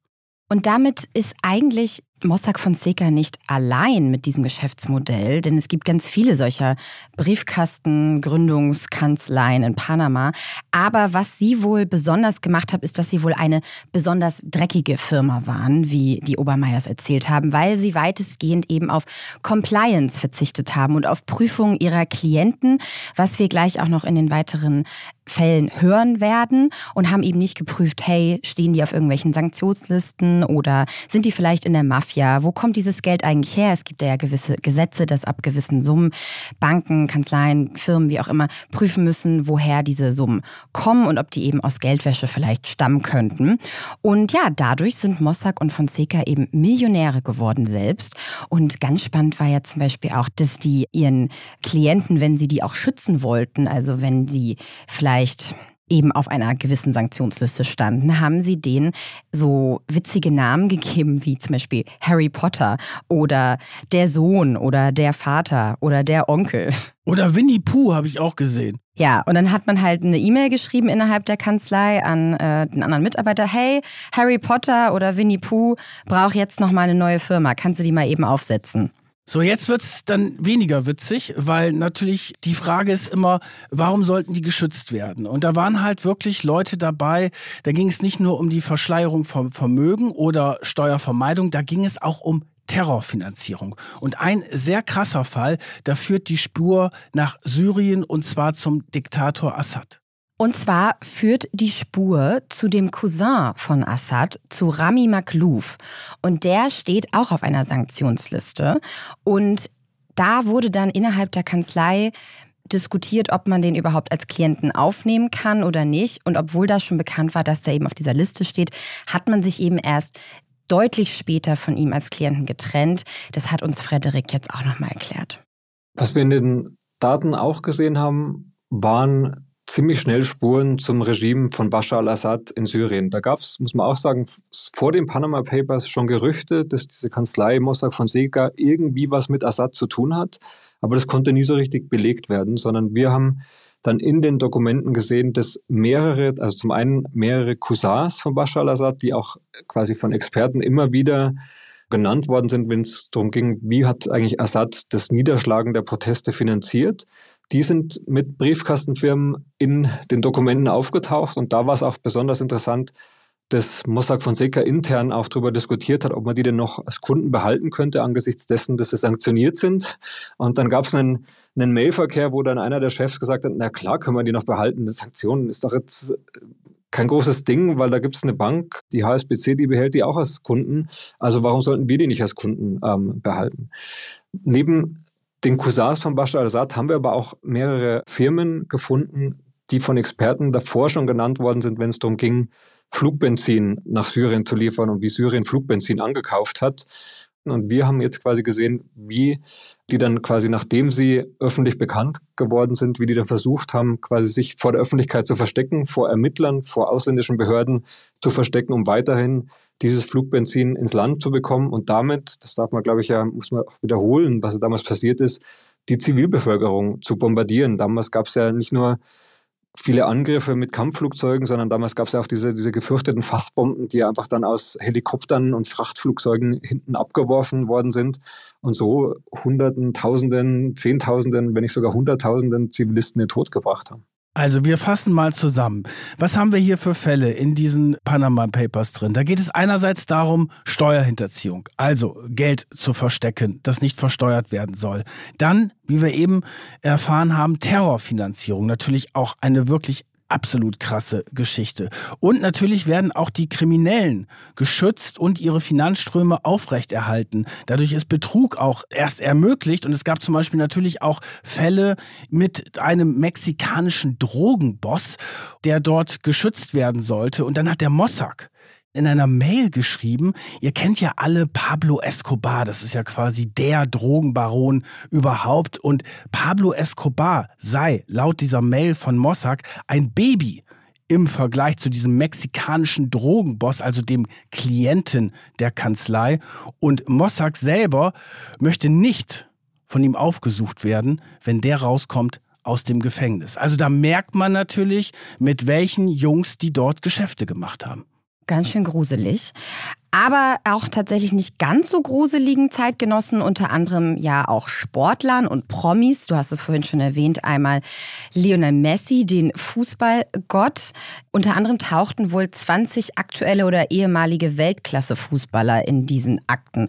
Und damit ist eigentlich Mossack Fonseca nicht allein mit diesem Geschäftsmodell, denn es gibt ganz viele solcher Briefkastengründungskanzleien in Panama. Aber was sie wohl besonders gemacht hat, ist, dass sie wohl eine besonders dreckige Firma waren, wie die Obermeiers erzählt haben, weil sie weitestgehend eben auf Compliance verzichtet haben und auf Prüfungen ihrer Klienten, was wir gleich auch noch in den weiteren Fällen hören werden und haben eben nicht geprüft, hey, stehen die auf irgendwelchen Sanktionslisten oder sind die vielleicht in der Mafia? Wo kommt dieses Geld eigentlich her? Es gibt ja gewisse Gesetze, dass ab gewissen Summen Banken, Kanzleien, Firmen, wie auch immer, prüfen müssen, woher diese Summen kommen und ob die eben aus Geldwäsche vielleicht stammen könnten. Und ja, dadurch sind Mossack und Fonseca eben Millionäre geworden selbst. Und ganz spannend war ja zum Beispiel auch, dass die ihren Klienten, wenn sie die auch schützen wollten, also wenn sie vielleicht vielleicht eben auf einer gewissen Sanktionsliste standen, haben sie denen so witzige Namen gegeben, wie zum Beispiel Harry Potter oder der Sohn oder der Vater oder der Onkel. Oder Winnie Pooh habe ich auch gesehen. Ja, und dann hat man halt eine E-Mail geschrieben innerhalb der Kanzlei an äh, den anderen Mitarbeiter. Hey, Harry Potter oder Winnie Pooh braucht jetzt noch mal eine neue Firma. Kannst du die mal eben aufsetzen? So, jetzt wird's dann weniger witzig, weil natürlich die Frage ist immer, warum sollten die geschützt werden? Und da waren halt wirklich Leute dabei, da ging es nicht nur um die Verschleierung von Vermögen oder Steuervermeidung, da ging es auch um Terrorfinanzierung. Und ein sehr krasser Fall, da führt die Spur nach Syrien und zwar zum Diktator Assad. Und zwar führt die Spur zu dem Cousin von Assad, zu Rami Maklouf. Und der steht auch auf einer Sanktionsliste. Und da wurde dann innerhalb der Kanzlei diskutiert, ob man den überhaupt als Klienten aufnehmen kann oder nicht. Und obwohl da schon bekannt war, dass der eben auf dieser Liste steht, hat man sich eben erst deutlich später von ihm als Klienten getrennt. Das hat uns Frederik jetzt auch nochmal erklärt. Was wir in den Daten auch gesehen haben, waren ziemlich schnell Spuren zum Regime von Bashar al-Assad in Syrien. Da gab es, muss man auch sagen, vor den Panama Papers schon Gerüchte, dass diese Kanzlei Mossack Fonseca irgendwie was mit Assad zu tun hat. Aber das konnte nie so richtig belegt werden, sondern wir haben dann in den Dokumenten gesehen, dass mehrere, also zum einen mehrere Cousins von Bashar al-Assad, die auch quasi von Experten immer wieder genannt worden sind, wenn es darum ging, wie hat eigentlich Assad das Niederschlagen der Proteste finanziert. Die sind mit Briefkastenfirmen in den Dokumenten aufgetaucht und da war es auch besonders interessant, dass Mossack Fonseca intern auch darüber diskutiert hat, ob man die denn noch als Kunden behalten könnte, angesichts dessen, dass sie sanktioniert sind. Und dann gab es einen, einen Mailverkehr, wo dann einer der Chefs gesagt hat, na klar können wir die noch behalten, die Sanktionen ist doch jetzt kein großes Ding, weil da gibt es eine Bank, die HSBC, die behält die auch als Kunden. Also warum sollten wir die nicht als Kunden ähm, behalten? Neben den Cousins von Bashar al-Assad haben wir aber auch mehrere Firmen gefunden, die von Experten davor schon genannt worden sind, wenn es darum ging, Flugbenzin nach Syrien zu liefern und wie Syrien Flugbenzin angekauft hat. Und wir haben jetzt quasi gesehen, wie die dann quasi, nachdem sie öffentlich bekannt geworden sind, wie die dann versucht haben, quasi sich vor der Öffentlichkeit zu verstecken, vor Ermittlern, vor ausländischen Behörden zu verstecken, um weiterhin dieses Flugbenzin ins Land zu bekommen und damit, das darf man, glaube ich, ja, muss man auch wiederholen, was damals passiert ist, die Zivilbevölkerung zu bombardieren. Damals gab es ja nicht nur viele Angriffe mit Kampfflugzeugen, sondern damals gab es ja auch diese, diese gefürchteten Fassbomben, die einfach dann aus Helikoptern und Frachtflugzeugen hinten abgeworfen worden sind und so Hunderten, Tausenden, Zehntausenden, wenn nicht sogar Hunderttausenden Zivilisten den Tod gebracht haben. Also wir fassen mal zusammen. Was haben wir hier für Fälle in diesen Panama Papers drin? Da geht es einerseits darum, Steuerhinterziehung, also Geld zu verstecken, das nicht versteuert werden soll. Dann, wie wir eben erfahren haben, Terrorfinanzierung, natürlich auch eine wirklich absolut krasse Geschichte. Und natürlich werden auch die Kriminellen geschützt und ihre Finanzströme aufrechterhalten. Dadurch ist Betrug auch erst ermöglicht. Und es gab zum Beispiel natürlich auch Fälle mit einem mexikanischen Drogenboss, der dort geschützt werden sollte. Und dann hat der Mossack in einer Mail geschrieben, ihr kennt ja alle Pablo Escobar, das ist ja quasi der Drogenbaron überhaupt und Pablo Escobar sei laut dieser Mail von Mossack ein Baby im Vergleich zu diesem mexikanischen Drogenboss, also dem Klienten der Kanzlei. Und Mossack selber möchte nicht von ihm aufgesucht werden, wenn der rauskommt aus dem Gefängnis. Also da merkt man natürlich, mit welchen Jungs die dort Geschäfte gemacht haben. Ganz schön gruselig aber auch tatsächlich nicht ganz so gruseligen Zeitgenossen, unter anderem ja auch Sportlern und Promis. Du hast es vorhin schon erwähnt, einmal Lionel Messi, den Fußballgott. Unter anderem tauchten wohl 20 aktuelle oder ehemalige Weltklasse-Fußballer in diesen Akten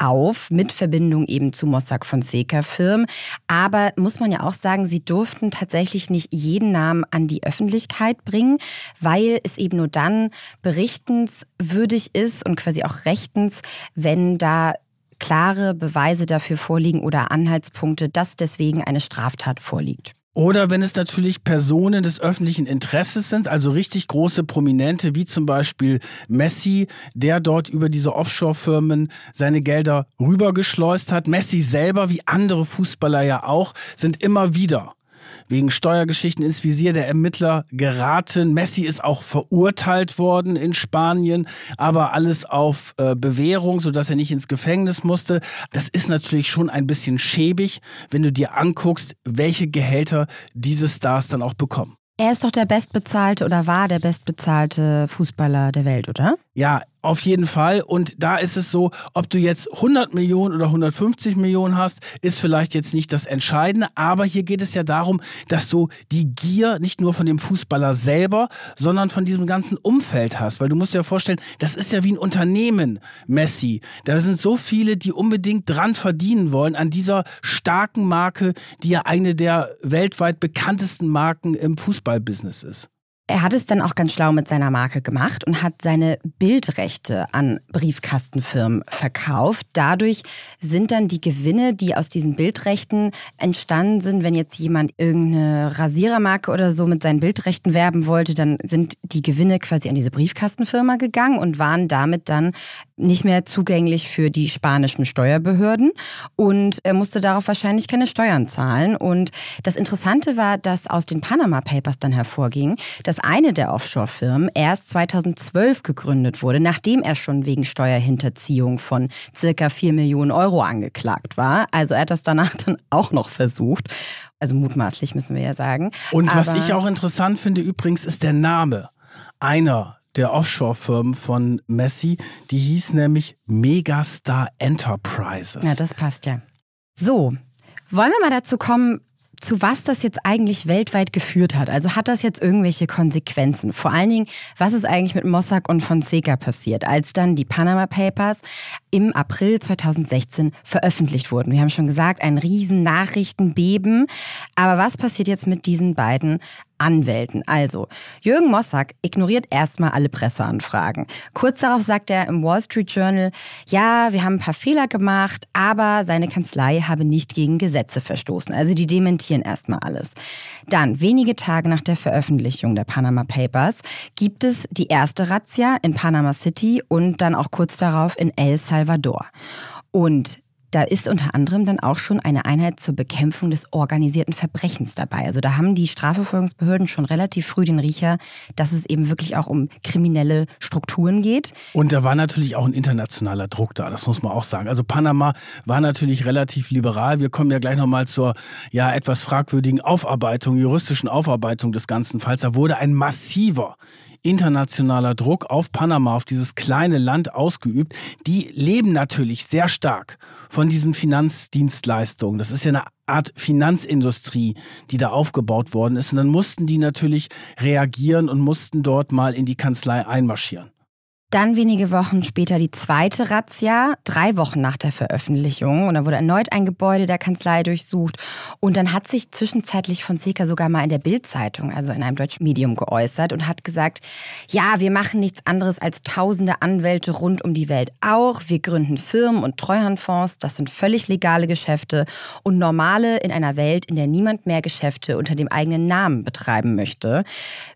auf, mit Verbindung eben zu Mossack Fonseca-Firmen. Aber muss man ja auch sagen, sie durften tatsächlich nicht jeden Namen an die Öffentlichkeit bringen, weil es eben nur dann berichtenswürdig ist und quasi auch rechtens, wenn da klare Beweise dafür vorliegen oder Anhaltspunkte, dass deswegen eine Straftat vorliegt. Oder wenn es natürlich Personen des öffentlichen Interesses sind, also richtig große Prominente, wie zum Beispiel Messi, der dort über diese Offshore-Firmen seine Gelder rübergeschleust hat. Messi selber, wie andere Fußballer ja auch, sind immer wieder wegen Steuergeschichten ins Visier der Ermittler geraten. Messi ist auch verurteilt worden in Spanien, aber alles auf äh, Bewährung, sodass er nicht ins Gefängnis musste. Das ist natürlich schon ein bisschen schäbig, wenn du dir anguckst, welche Gehälter diese Stars dann auch bekommen. Er ist doch der bestbezahlte oder war der bestbezahlte Fußballer der Welt, oder? Ja, auf jeden Fall. Und da ist es so, ob du jetzt 100 Millionen oder 150 Millionen hast, ist vielleicht jetzt nicht das Entscheidende. Aber hier geht es ja darum, dass du die Gier nicht nur von dem Fußballer selber, sondern von diesem ganzen Umfeld hast. Weil du musst dir ja vorstellen, das ist ja wie ein Unternehmen, Messi. Da sind so viele, die unbedingt dran verdienen wollen an dieser starken Marke, die ja eine der weltweit bekanntesten Marken im Fußballbusiness ist. Er hat es dann auch ganz schlau mit seiner Marke gemacht und hat seine Bildrechte an Briefkastenfirmen verkauft. Dadurch sind dann die Gewinne, die aus diesen Bildrechten entstanden sind, wenn jetzt jemand irgendeine Rasierermarke oder so mit seinen Bildrechten werben wollte, dann sind die Gewinne quasi an diese Briefkastenfirma gegangen und waren damit dann nicht mehr zugänglich für die spanischen Steuerbehörden und er musste darauf wahrscheinlich keine Steuern zahlen. Und das Interessante war, dass aus den Panama Papers dann hervorging, dass eine der Offshore-Firmen erst 2012 gegründet wurde, nachdem er schon wegen Steuerhinterziehung von circa 4 Millionen Euro angeklagt war. Also er hat das danach dann auch noch versucht. Also mutmaßlich müssen wir ja sagen. Und Aber was ich auch interessant finde übrigens, ist der Name einer der Offshore-Firmen von Messi. Die hieß nämlich Megastar Enterprises. Ja, das passt ja. So, wollen wir mal dazu kommen, zu was das jetzt eigentlich weltweit geführt hat. Also hat das jetzt irgendwelche Konsequenzen? Vor allen Dingen, was ist eigentlich mit Mossack und Fonseca passiert, als dann die Panama Papers im April 2016 veröffentlicht wurden? Wir haben schon gesagt, ein riesen Nachrichtenbeben. Aber was passiert jetzt mit diesen beiden Anwälten. Also, Jürgen Mossack ignoriert erstmal alle Presseanfragen. Kurz darauf sagt er im Wall Street Journal, ja, wir haben ein paar Fehler gemacht, aber seine Kanzlei habe nicht gegen Gesetze verstoßen. Also die dementieren erstmal alles. Dann, wenige Tage nach der Veröffentlichung der Panama Papers, gibt es die erste Razzia in Panama City und dann auch kurz darauf in El Salvador. Und da ist unter anderem dann auch schon eine Einheit zur Bekämpfung des organisierten Verbrechens dabei. Also da haben die Strafverfolgungsbehörden schon relativ früh den Riecher, dass es eben wirklich auch um kriminelle Strukturen geht. Und da war natürlich auch ein internationaler Druck da, das muss man auch sagen. Also Panama war natürlich relativ liberal. Wir kommen ja gleich nochmal zur ja etwas fragwürdigen Aufarbeitung, juristischen Aufarbeitung des ganzen Falls. Da wurde ein massiver internationaler Druck auf Panama, auf dieses kleine Land ausgeübt. Die leben natürlich sehr stark von diesen Finanzdienstleistungen. Das ist ja eine Art Finanzindustrie, die da aufgebaut worden ist. Und dann mussten die natürlich reagieren und mussten dort mal in die Kanzlei einmarschieren. Dann wenige Wochen später die zweite Razzia, drei Wochen nach der Veröffentlichung. Und da wurde erneut ein Gebäude der Kanzlei durchsucht. Und dann hat sich zwischenzeitlich Fonseca sogar mal in der Bildzeitung, also in einem deutschen Medium, geäußert und hat gesagt, ja, wir machen nichts anderes als tausende Anwälte rund um die Welt auch. Wir gründen Firmen und Treuhandfonds. Das sind völlig legale Geschäfte und normale in einer Welt, in der niemand mehr Geschäfte unter dem eigenen Namen betreiben möchte.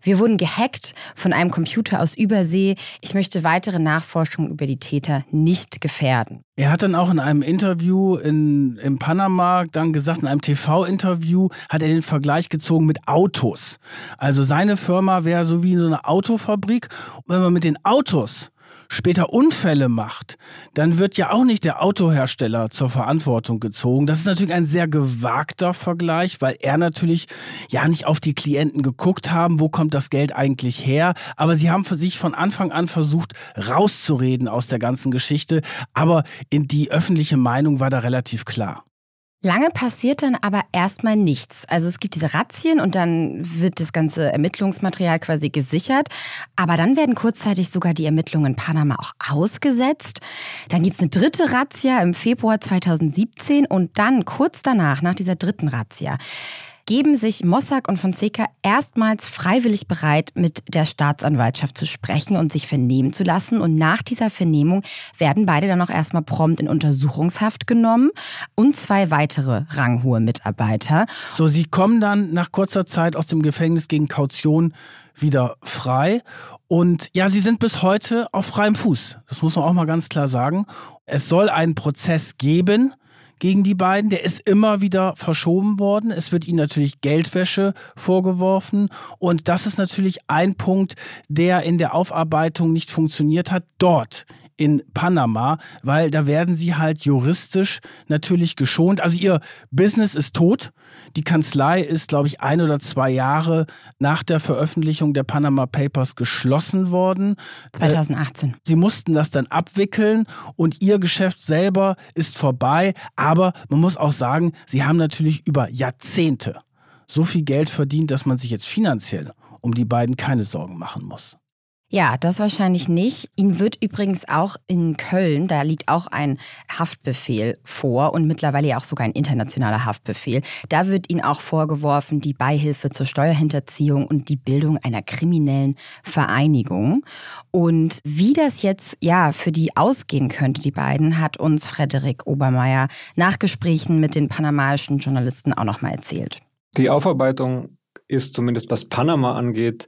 Wir wurden gehackt von einem Computer aus Übersee. Ich möchte weitere Nachforschungen über die Täter nicht gefährden. Er hat dann auch in einem Interview in, in Panama dann gesagt, in einem TV-Interview hat er den Vergleich gezogen mit Autos. Also seine Firma wäre so wie so eine Autofabrik. Und wenn man mit den Autos später Unfälle macht, dann wird ja auch nicht der Autohersteller zur Verantwortung gezogen. Das ist natürlich ein sehr gewagter Vergleich, weil er natürlich ja nicht auf die Klienten geguckt haben, wo kommt das Geld eigentlich her. Aber sie haben für sich von Anfang an versucht, rauszureden aus der ganzen Geschichte. Aber in die öffentliche Meinung war da relativ klar. Lange passiert dann aber erstmal nichts. Also es gibt diese Razzien und dann wird das ganze Ermittlungsmaterial quasi gesichert. Aber dann werden kurzzeitig sogar die Ermittlungen in Panama auch ausgesetzt. Dann gibt es eine dritte Razzia im Februar 2017 und dann kurz danach, nach dieser dritten Razzia, geben sich Mossack und Fonseca erstmals freiwillig bereit, mit der Staatsanwaltschaft zu sprechen und sich vernehmen zu lassen. Und nach dieser Vernehmung werden beide dann auch erstmal prompt in Untersuchungshaft genommen und zwei weitere ranghohe Mitarbeiter. So, sie kommen dann nach kurzer Zeit aus dem Gefängnis gegen Kaution wieder frei. Und ja, sie sind bis heute auf freiem Fuß. Das muss man auch mal ganz klar sagen. Es soll einen Prozess geben gegen die beiden. Der ist immer wieder verschoben worden. Es wird ihnen natürlich Geldwäsche vorgeworfen. Und das ist natürlich ein Punkt, der in der Aufarbeitung nicht funktioniert hat. Dort in Panama, weil da werden sie halt juristisch natürlich geschont. Also ihr Business ist tot. Die Kanzlei ist, glaube ich, ein oder zwei Jahre nach der Veröffentlichung der Panama Papers geschlossen worden. 2018. Äh, sie mussten das dann abwickeln und ihr Geschäft selber ist vorbei. Aber man muss auch sagen, sie haben natürlich über Jahrzehnte so viel Geld verdient, dass man sich jetzt finanziell um die beiden keine Sorgen machen muss. Ja, das wahrscheinlich nicht. Ihnen wird übrigens auch in Köln, da liegt auch ein Haftbefehl vor und mittlerweile ja auch sogar ein internationaler Haftbefehl. Da wird Ihnen auch vorgeworfen, die Beihilfe zur Steuerhinterziehung und die Bildung einer kriminellen Vereinigung. Und wie das jetzt ja für die ausgehen könnte, die beiden, hat uns Frederik Obermeier nach Gesprächen mit den panamaischen Journalisten auch nochmal erzählt. Die Aufarbeitung ist zumindest was Panama angeht,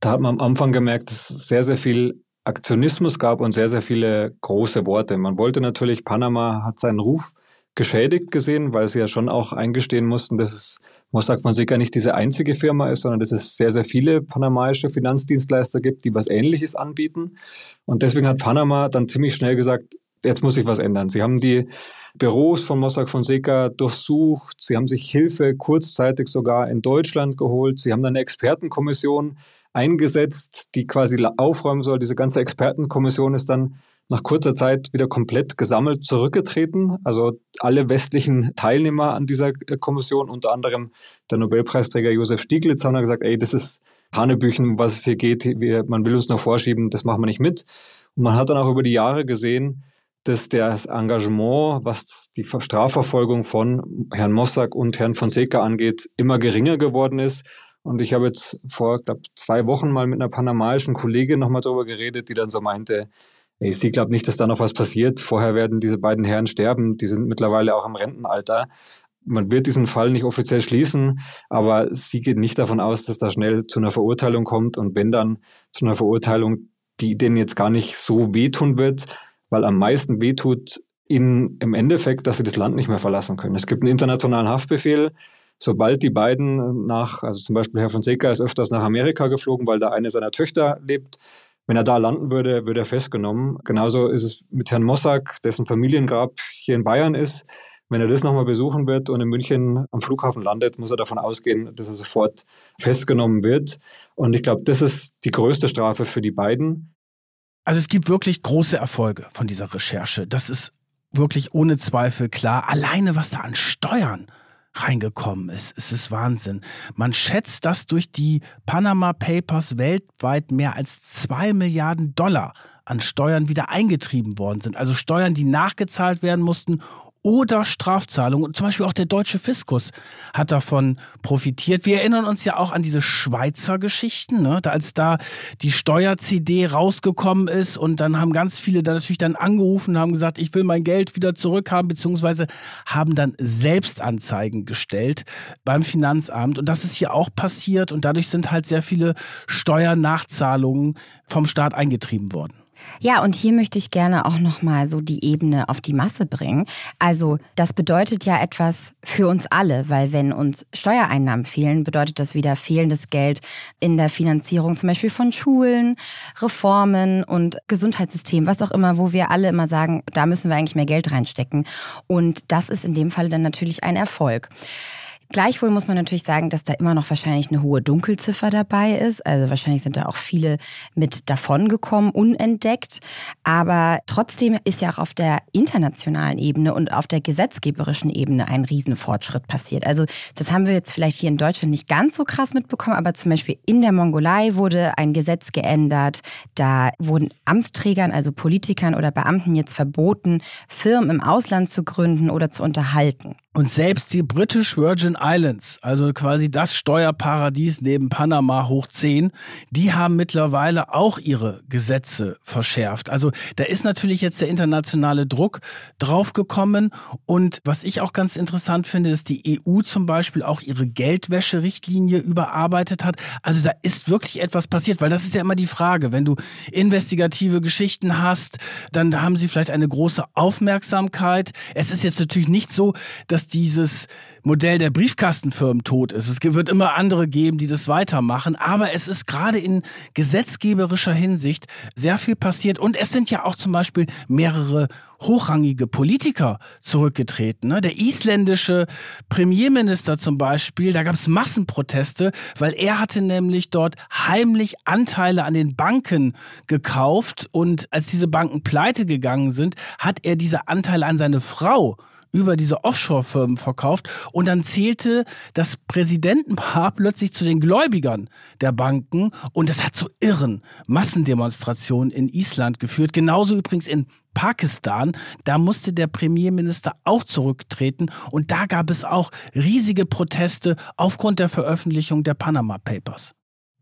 da hat man am Anfang gemerkt, dass es sehr, sehr viel Aktionismus gab und sehr, sehr viele große Worte. Man wollte natürlich, Panama hat seinen Ruf geschädigt gesehen, weil sie ja schon auch eingestehen mussten, dass es Mossack Fonseca nicht diese einzige Firma ist, sondern dass es sehr, sehr viele panamaische Finanzdienstleister gibt, die was Ähnliches anbieten. Und deswegen hat Panama dann ziemlich schnell gesagt, jetzt muss sich was ändern. Sie haben die Büros von Mossack Fonseca durchsucht, sie haben sich Hilfe kurzzeitig sogar in Deutschland geholt, sie haben eine Expertenkommission eingesetzt, die quasi aufräumen soll. Diese ganze Expertenkommission ist dann nach kurzer Zeit wieder komplett gesammelt zurückgetreten. Also alle westlichen Teilnehmer an dieser äh, Kommission, unter anderem der Nobelpreisträger Josef Stieglitz, haben dann gesagt, ey, das ist Hanebüchen, was es hier geht. Wir, man will uns noch vorschieben, das machen wir nicht mit. Und man hat dann auch über die Jahre gesehen, dass das Engagement, was die Strafverfolgung von Herrn Mossack und Herrn Fonseca angeht, immer geringer geworden ist. Und ich habe jetzt vor, glaube zwei Wochen mal mit einer panamaischen Kollegin nochmal darüber geredet, die dann so meinte, ey, sie glaubt nicht, dass da noch was passiert. Vorher werden diese beiden Herren sterben. Die sind mittlerweile auch im Rentenalter. Man wird diesen Fall nicht offiziell schließen, aber sie geht nicht davon aus, dass da schnell zu einer Verurteilung kommt. Und wenn dann zu einer Verurteilung, die denen jetzt gar nicht so wehtun wird, weil am meisten wehtut ihnen im Endeffekt, dass sie das Land nicht mehr verlassen können. Es gibt einen internationalen Haftbefehl, sobald die beiden nach, also zum Beispiel Herr Fonseca ist öfters nach Amerika geflogen, weil da eine seiner Töchter lebt. Wenn er da landen würde, würde er festgenommen. Genauso ist es mit Herrn Mossack, dessen Familiengrab hier in Bayern ist. Wenn er das nochmal besuchen wird und in München am Flughafen landet, muss er davon ausgehen, dass er sofort festgenommen wird. Und ich glaube, das ist die größte Strafe für die beiden. Also es gibt wirklich große Erfolge von dieser Recherche. Das ist wirklich ohne Zweifel klar. Alleine was da an Steuern reingekommen ist. Es ist Wahnsinn. Man schätzt, dass durch die Panama Papers weltweit mehr als zwei Milliarden Dollar an Steuern wieder eingetrieben worden sind. Also Steuern, die nachgezahlt werden mussten oder Strafzahlungen. Und zum Beispiel auch der deutsche Fiskus hat davon profitiert. Wir erinnern uns ja auch an diese Schweizer Geschichten, ne? da, als da die Steuer-CD rausgekommen ist und dann haben ganz viele da natürlich dann angerufen und haben gesagt, ich will mein Geld wieder zurückhaben, beziehungsweise haben dann Selbstanzeigen gestellt beim Finanzamt. Und das ist hier auch passiert und dadurch sind halt sehr viele Steuernachzahlungen vom Staat eingetrieben worden. Ja, und hier möchte ich gerne auch nochmal so die Ebene auf die Masse bringen. Also, das bedeutet ja etwas für uns alle, weil wenn uns Steuereinnahmen fehlen, bedeutet das wieder fehlendes Geld in der Finanzierung zum Beispiel von Schulen, Reformen und Gesundheitssystem, was auch immer, wo wir alle immer sagen, da müssen wir eigentlich mehr Geld reinstecken. Und das ist in dem Fall dann natürlich ein Erfolg. Gleichwohl muss man natürlich sagen, dass da immer noch wahrscheinlich eine hohe Dunkelziffer dabei ist. Also wahrscheinlich sind da auch viele mit davongekommen, unentdeckt. Aber trotzdem ist ja auch auf der internationalen Ebene und auf der gesetzgeberischen Ebene ein Riesenfortschritt passiert. Also das haben wir jetzt vielleicht hier in Deutschland nicht ganz so krass mitbekommen, aber zum Beispiel in der Mongolei wurde ein Gesetz geändert. Da wurden Amtsträgern, also Politikern oder Beamten jetzt verboten, Firmen im Ausland zu gründen oder zu unterhalten. Und selbst die British Virgin Islands, also quasi das Steuerparadies neben Panama hoch 10, die haben mittlerweile auch ihre Gesetze verschärft. Also da ist natürlich jetzt der internationale Druck draufgekommen. Und was ich auch ganz interessant finde, ist die EU zum Beispiel auch ihre Geldwäscherichtlinie überarbeitet hat. Also da ist wirklich etwas passiert, weil das ist ja immer die Frage. Wenn du investigative Geschichten hast, dann haben sie vielleicht eine große Aufmerksamkeit. Es ist jetzt natürlich nicht so, dass dieses Modell der Briefkastenfirmen tot ist. Es wird immer andere geben, die das weitermachen. Aber es ist gerade in gesetzgeberischer Hinsicht sehr viel passiert. Und es sind ja auch zum Beispiel mehrere hochrangige Politiker zurückgetreten. Ne? Der isländische Premierminister zum Beispiel, da gab es Massenproteste, weil er hatte nämlich dort heimlich Anteile an den Banken gekauft. Und als diese Banken pleite gegangen sind, hat er diese Anteile an seine Frau über diese Offshore-Firmen verkauft. Und dann zählte das Präsidentenpaar plötzlich zu den Gläubigern der Banken. Und das hat zu irren Massendemonstrationen in Island geführt, genauso übrigens in Pakistan, da musste der Premierminister auch zurücktreten. Und da gab es auch riesige Proteste aufgrund der Veröffentlichung der Panama Papers.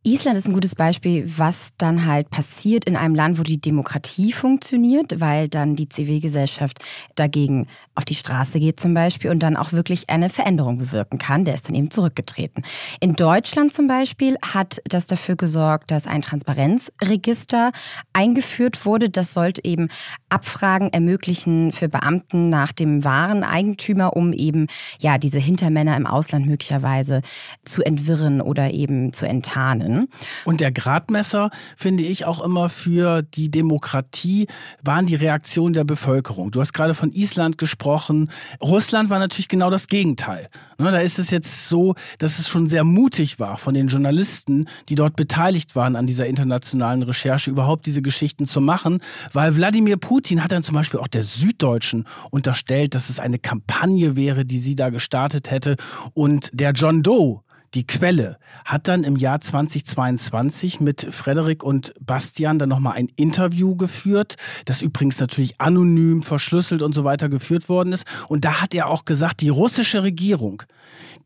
Island ist ein gutes Beispiel, was dann halt passiert in einem Land, wo die Demokratie funktioniert, weil dann die Zivilgesellschaft dagegen auf die Straße geht zum Beispiel und dann auch wirklich eine Veränderung bewirken kann. Der ist dann eben zurückgetreten. In Deutschland zum Beispiel hat das dafür gesorgt, dass ein Transparenzregister eingeführt wurde. Das sollte eben Abfragen ermöglichen für Beamten nach dem wahren Eigentümer, um eben ja diese Hintermänner im Ausland möglicherweise zu entwirren oder eben zu enttarnen. Und der Gradmesser, finde ich auch immer für die Demokratie, waren die Reaktionen der Bevölkerung. Du hast gerade von Island gesprochen. Russland war natürlich genau das Gegenteil. Ne, da ist es jetzt so, dass es schon sehr mutig war von den Journalisten, die dort beteiligt waren an dieser internationalen Recherche, überhaupt diese Geschichten zu machen, weil Wladimir Putin hat dann zum Beispiel auch der Süddeutschen unterstellt, dass es eine Kampagne wäre, die sie da gestartet hätte. Und der John Doe, die Quelle hat dann im Jahr 2022 mit Frederik und Bastian dann nochmal ein Interview geführt, das übrigens natürlich anonym, verschlüsselt und so weiter geführt worden ist. Und da hat er auch gesagt, die russische Regierung,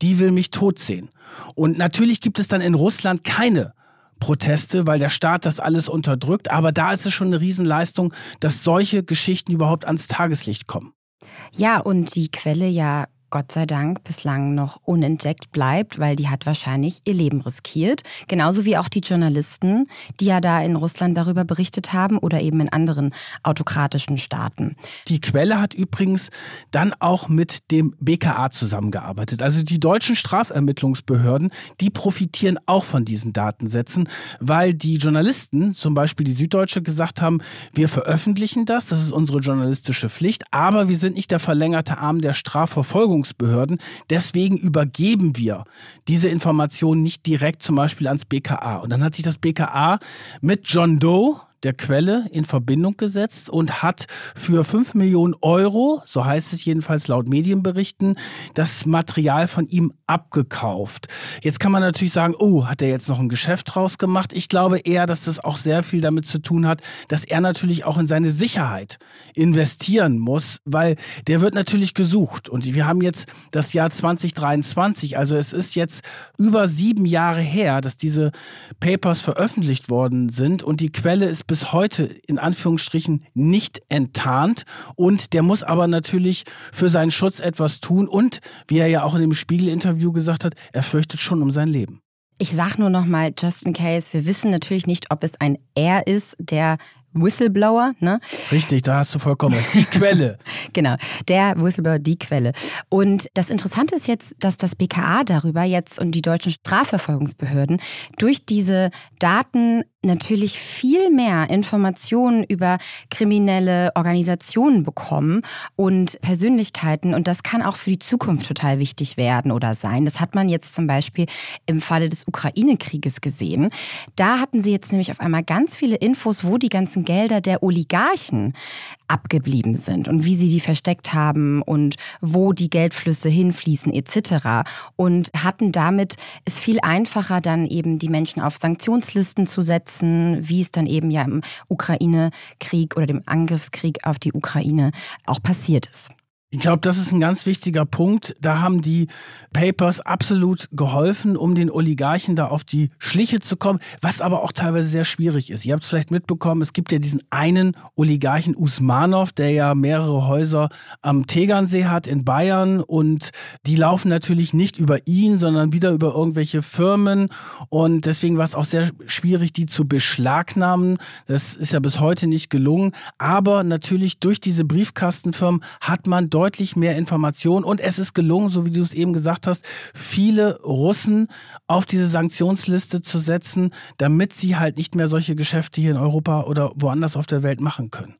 die will mich tot sehen. Und natürlich gibt es dann in Russland keine Proteste, weil der Staat das alles unterdrückt. Aber da ist es schon eine Riesenleistung, dass solche Geschichten überhaupt ans Tageslicht kommen. Ja, und die Quelle ja Gott sei Dank bislang noch unentdeckt bleibt, weil die hat wahrscheinlich ihr Leben riskiert. Genauso wie auch die Journalisten, die ja da in Russland darüber berichtet haben oder eben in anderen autokratischen Staaten. Die Quelle hat übrigens dann auch mit dem BKA zusammengearbeitet. Also die deutschen Strafermittlungsbehörden, die profitieren auch von diesen Datensätzen, weil die Journalisten, zum Beispiel die Süddeutsche, gesagt haben, wir veröffentlichen das, das ist unsere journalistische Pflicht, aber wir sind nicht der verlängerte Arm der Strafverfolgung Ermittlungsbehörden. Deswegen übergeben wir diese Informationen nicht direkt zum Beispiel ans BKA. Und dann hat sich das BKA mit John Doe, der Quelle in Verbindung gesetzt und hat für 5 Millionen Euro, so heißt es jedenfalls laut Medienberichten, das Material von ihm abgekauft. Jetzt kann man natürlich sagen, oh, hat er jetzt noch ein Geschäft draus gemacht? Ich glaube eher, dass das auch sehr viel damit zu tun hat, dass er natürlich auch in seine Sicherheit investieren muss, weil der wird natürlich gesucht. Und wir haben jetzt das Jahr 2023, also es ist jetzt über sieben Jahre her, dass diese Papers veröffentlicht worden sind und die Quelle ist bis heute in Anführungsstrichen nicht enttarnt und der muss aber natürlich für seinen Schutz etwas tun und, wie er ja auch in dem Spiegel-Interview gesagt hat, er fürchtet schon um sein Leben. Ich sag nur noch mal, just in case, wir wissen natürlich nicht, ob es ein er ist, der Whistleblower, ne? Richtig, da hast du vollkommen recht. Die Quelle. genau, der Whistleblower, die Quelle. Und das Interessante ist jetzt, dass das BKA darüber jetzt und die deutschen Strafverfolgungsbehörden durch diese Daten natürlich viel mehr Informationen über kriminelle Organisationen bekommen und Persönlichkeiten. Und das kann auch für die Zukunft total wichtig werden oder sein. Das hat man jetzt zum Beispiel im Falle des Ukraine-Krieges gesehen. Da hatten sie jetzt nämlich auf einmal ganz viele Infos, wo die ganzen Gelder der Oligarchen abgeblieben sind und wie sie die versteckt haben und wo die Geldflüsse hinfließen etc. Und hatten damit es viel einfacher, dann eben die Menschen auf Sanktionslisten zu setzen, wie es dann eben ja im Ukraine-Krieg oder dem Angriffskrieg auf die Ukraine auch passiert ist. Ich glaube, das ist ein ganz wichtiger Punkt. Da haben die Papers absolut geholfen, um den Oligarchen da auf die Schliche zu kommen, was aber auch teilweise sehr schwierig ist. Ihr habt es vielleicht mitbekommen, es gibt ja diesen einen Oligarchen Usmanov, der ja mehrere Häuser am Tegernsee hat in Bayern und die laufen natürlich nicht über ihn, sondern wieder über irgendwelche Firmen und deswegen war es auch sehr schwierig, die zu beschlagnahmen. Das ist ja bis heute nicht gelungen, aber natürlich durch diese Briefkastenfirmen hat man deutlich mehr Informationen und es ist gelungen, so wie du es eben gesagt hast, viele Russen auf diese Sanktionsliste zu setzen, damit sie halt nicht mehr solche Geschäfte hier in Europa oder woanders auf der Welt machen können.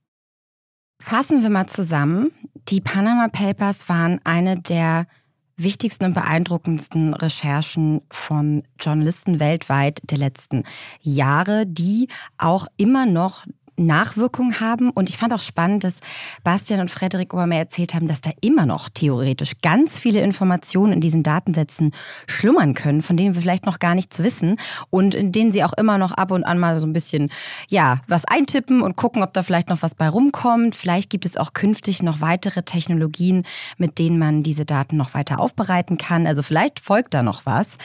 Fassen wir mal zusammen. Die Panama Papers waren eine der wichtigsten und beeindruckendsten Recherchen von Journalisten weltweit der letzten Jahre, die auch immer noch Nachwirkungen haben. Und ich fand auch spannend, dass Bastian und Frederik Obermer erzählt haben, dass da immer noch theoretisch ganz viele Informationen in diesen Datensätzen schlummern können, von denen wir vielleicht noch gar nichts wissen und in denen sie auch immer noch ab und an mal so ein bisschen, ja, was eintippen und gucken, ob da vielleicht noch was bei rumkommt. Vielleicht gibt es auch künftig noch weitere Technologien, mit denen man diese Daten noch weiter aufbereiten kann. Also vielleicht folgt da noch was.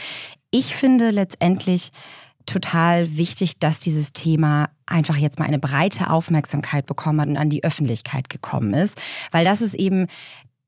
Ich finde letztendlich, total wichtig, dass dieses Thema einfach jetzt mal eine breite Aufmerksamkeit bekommen hat und an die Öffentlichkeit gekommen ist, weil das ist eben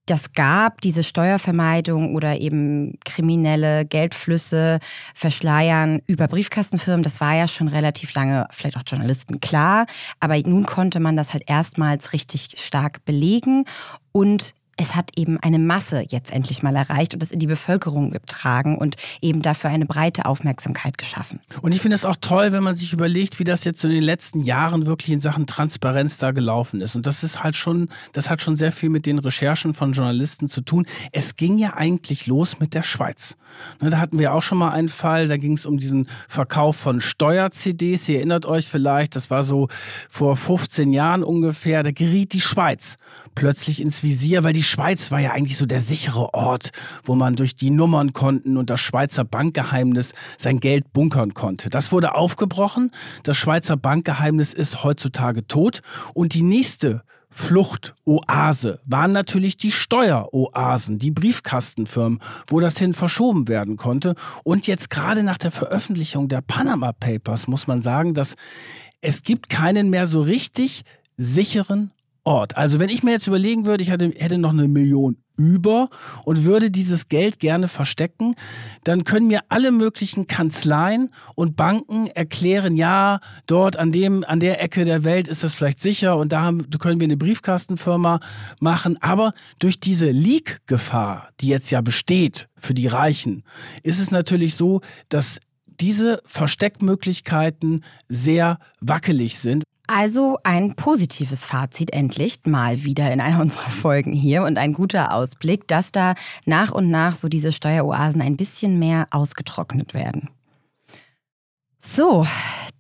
das gab, diese Steuervermeidung oder eben kriminelle Geldflüsse verschleiern über Briefkastenfirmen, das war ja schon relativ lange vielleicht auch Journalisten klar, aber nun konnte man das halt erstmals richtig stark belegen und es hat eben eine Masse jetzt endlich mal erreicht und es in die Bevölkerung getragen und eben dafür eine breite Aufmerksamkeit geschaffen. Und ich finde es auch toll, wenn man sich überlegt, wie das jetzt in den letzten Jahren wirklich in Sachen Transparenz da gelaufen ist. Und das ist halt schon, das hat schon sehr viel mit den Recherchen von Journalisten zu tun. Es ging ja eigentlich los mit der Schweiz. Ne, da hatten wir auch schon mal einen Fall, da ging es um diesen Verkauf von Steuer-CDs. Ihr erinnert euch vielleicht, das war so vor 15 Jahren ungefähr, da geriet die Schweiz plötzlich ins Visier, weil die Schweiz war ja eigentlich so der sichere Ort, wo man durch die Nummern konnten und das Schweizer Bankgeheimnis sein Geld bunkern konnte. Das wurde aufgebrochen. Das Schweizer Bankgeheimnis ist heutzutage tot. Und die nächste Fluchtoase waren natürlich die Steueroasen, die Briefkastenfirmen, wo das hin verschoben werden konnte. Und jetzt gerade nach der Veröffentlichung der Panama Papers muss man sagen, dass es gibt keinen mehr so richtig sicheren Ort. Also wenn ich mir jetzt überlegen würde, ich hätte, hätte noch eine Million über und würde dieses Geld gerne verstecken, dann können mir alle möglichen Kanzleien und Banken erklären, ja, dort an dem, an der Ecke der Welt ist das vielleicht sicher und da haben, können wir eine Briefkastenfirma machen. Aber durch diese Leak-Gefahr, die jetzt ja besteht für die Reichen, ist es natürlich so, dass diese Versteckmöglichkeiten sehr wackelig sind. Also ein positives Fazit endlich mal wieder in einer unserer Folgen hier und ein guter Ausblick, dass da nach und nach so diese Steueroasen ein bisschen mehr ausgetrocknet werden. So,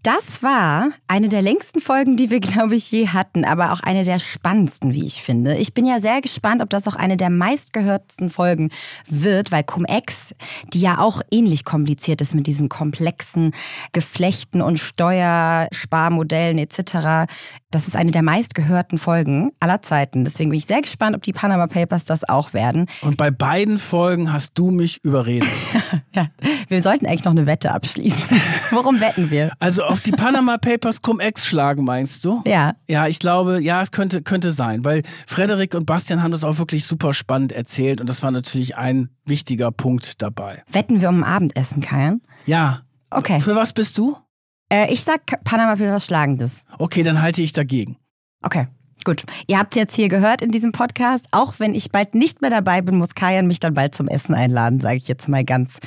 Das war eine der längsten Folgen, die wir, glaube ich, je hatten, aber auch eine der spannendsten, wie ich finde. Ich bin ja sehr gespannt, ob das auch eine der meistgehörtesten Folgen wird, weil Cum-Ex, die ja auch ähnlich kompliziert ist mit diesen komplexen Geflechten und Steuersparmodellen etc., das ist eine der meistgehörten Folgen aller Zeiten. Deswegen bin ich sehr gespannt, ob die Panama Papers das auch werden. Und bei beiden Folgen hast du mich überredet. ja, wir sollten eigentlich noch eine Wette abschließen. Worum wetten wir? Also auf die Panama Papers Cum-Ex schlagen, meinst du? Ja. Ja, ich glaube, ja, es könnte, könnte sein, weil Frederik und Bastian haben das auch wirklich super spannend erzählt und das war natürlich ein wichtiger Punkt dabei. Wetten wir um ein Abendessen, Kajan? Ja. Okay. Für was bist du? Äh, ich sag Panama Papers schlagen das. Okay, dann halte ich dagegen. Okay. Gut, ihr habt es jetzt hier gehört in diesem Podcast. Auch wenn ich bald nicht mehr dabei bin, muss Kajan mich dann bald zum Essen einladen, sage ich jetzt mal ganz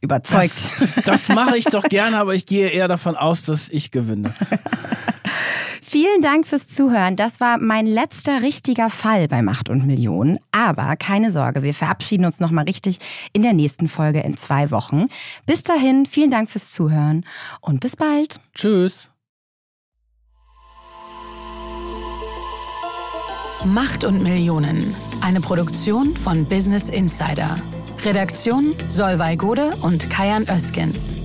überzeugt. Das, das mache ich doch gerne, aber ich gehe eher davon aus, dass ich gewinne. Vielen Dank fürs Zuhören. Das war mein letzter richtiger Fall bei Macht und Millionen. Aber keine Sorge, wir verabschieden uns nochmal richtig in der nächsten Folge in zwei Wochen. Bis dahin, vielen Dank fürs Zuhören und bis bald. Tschüss. Macht und Millionen. Eine Produktion von Business Insider. Redaktion Solvay Gode und Kajan Öskens.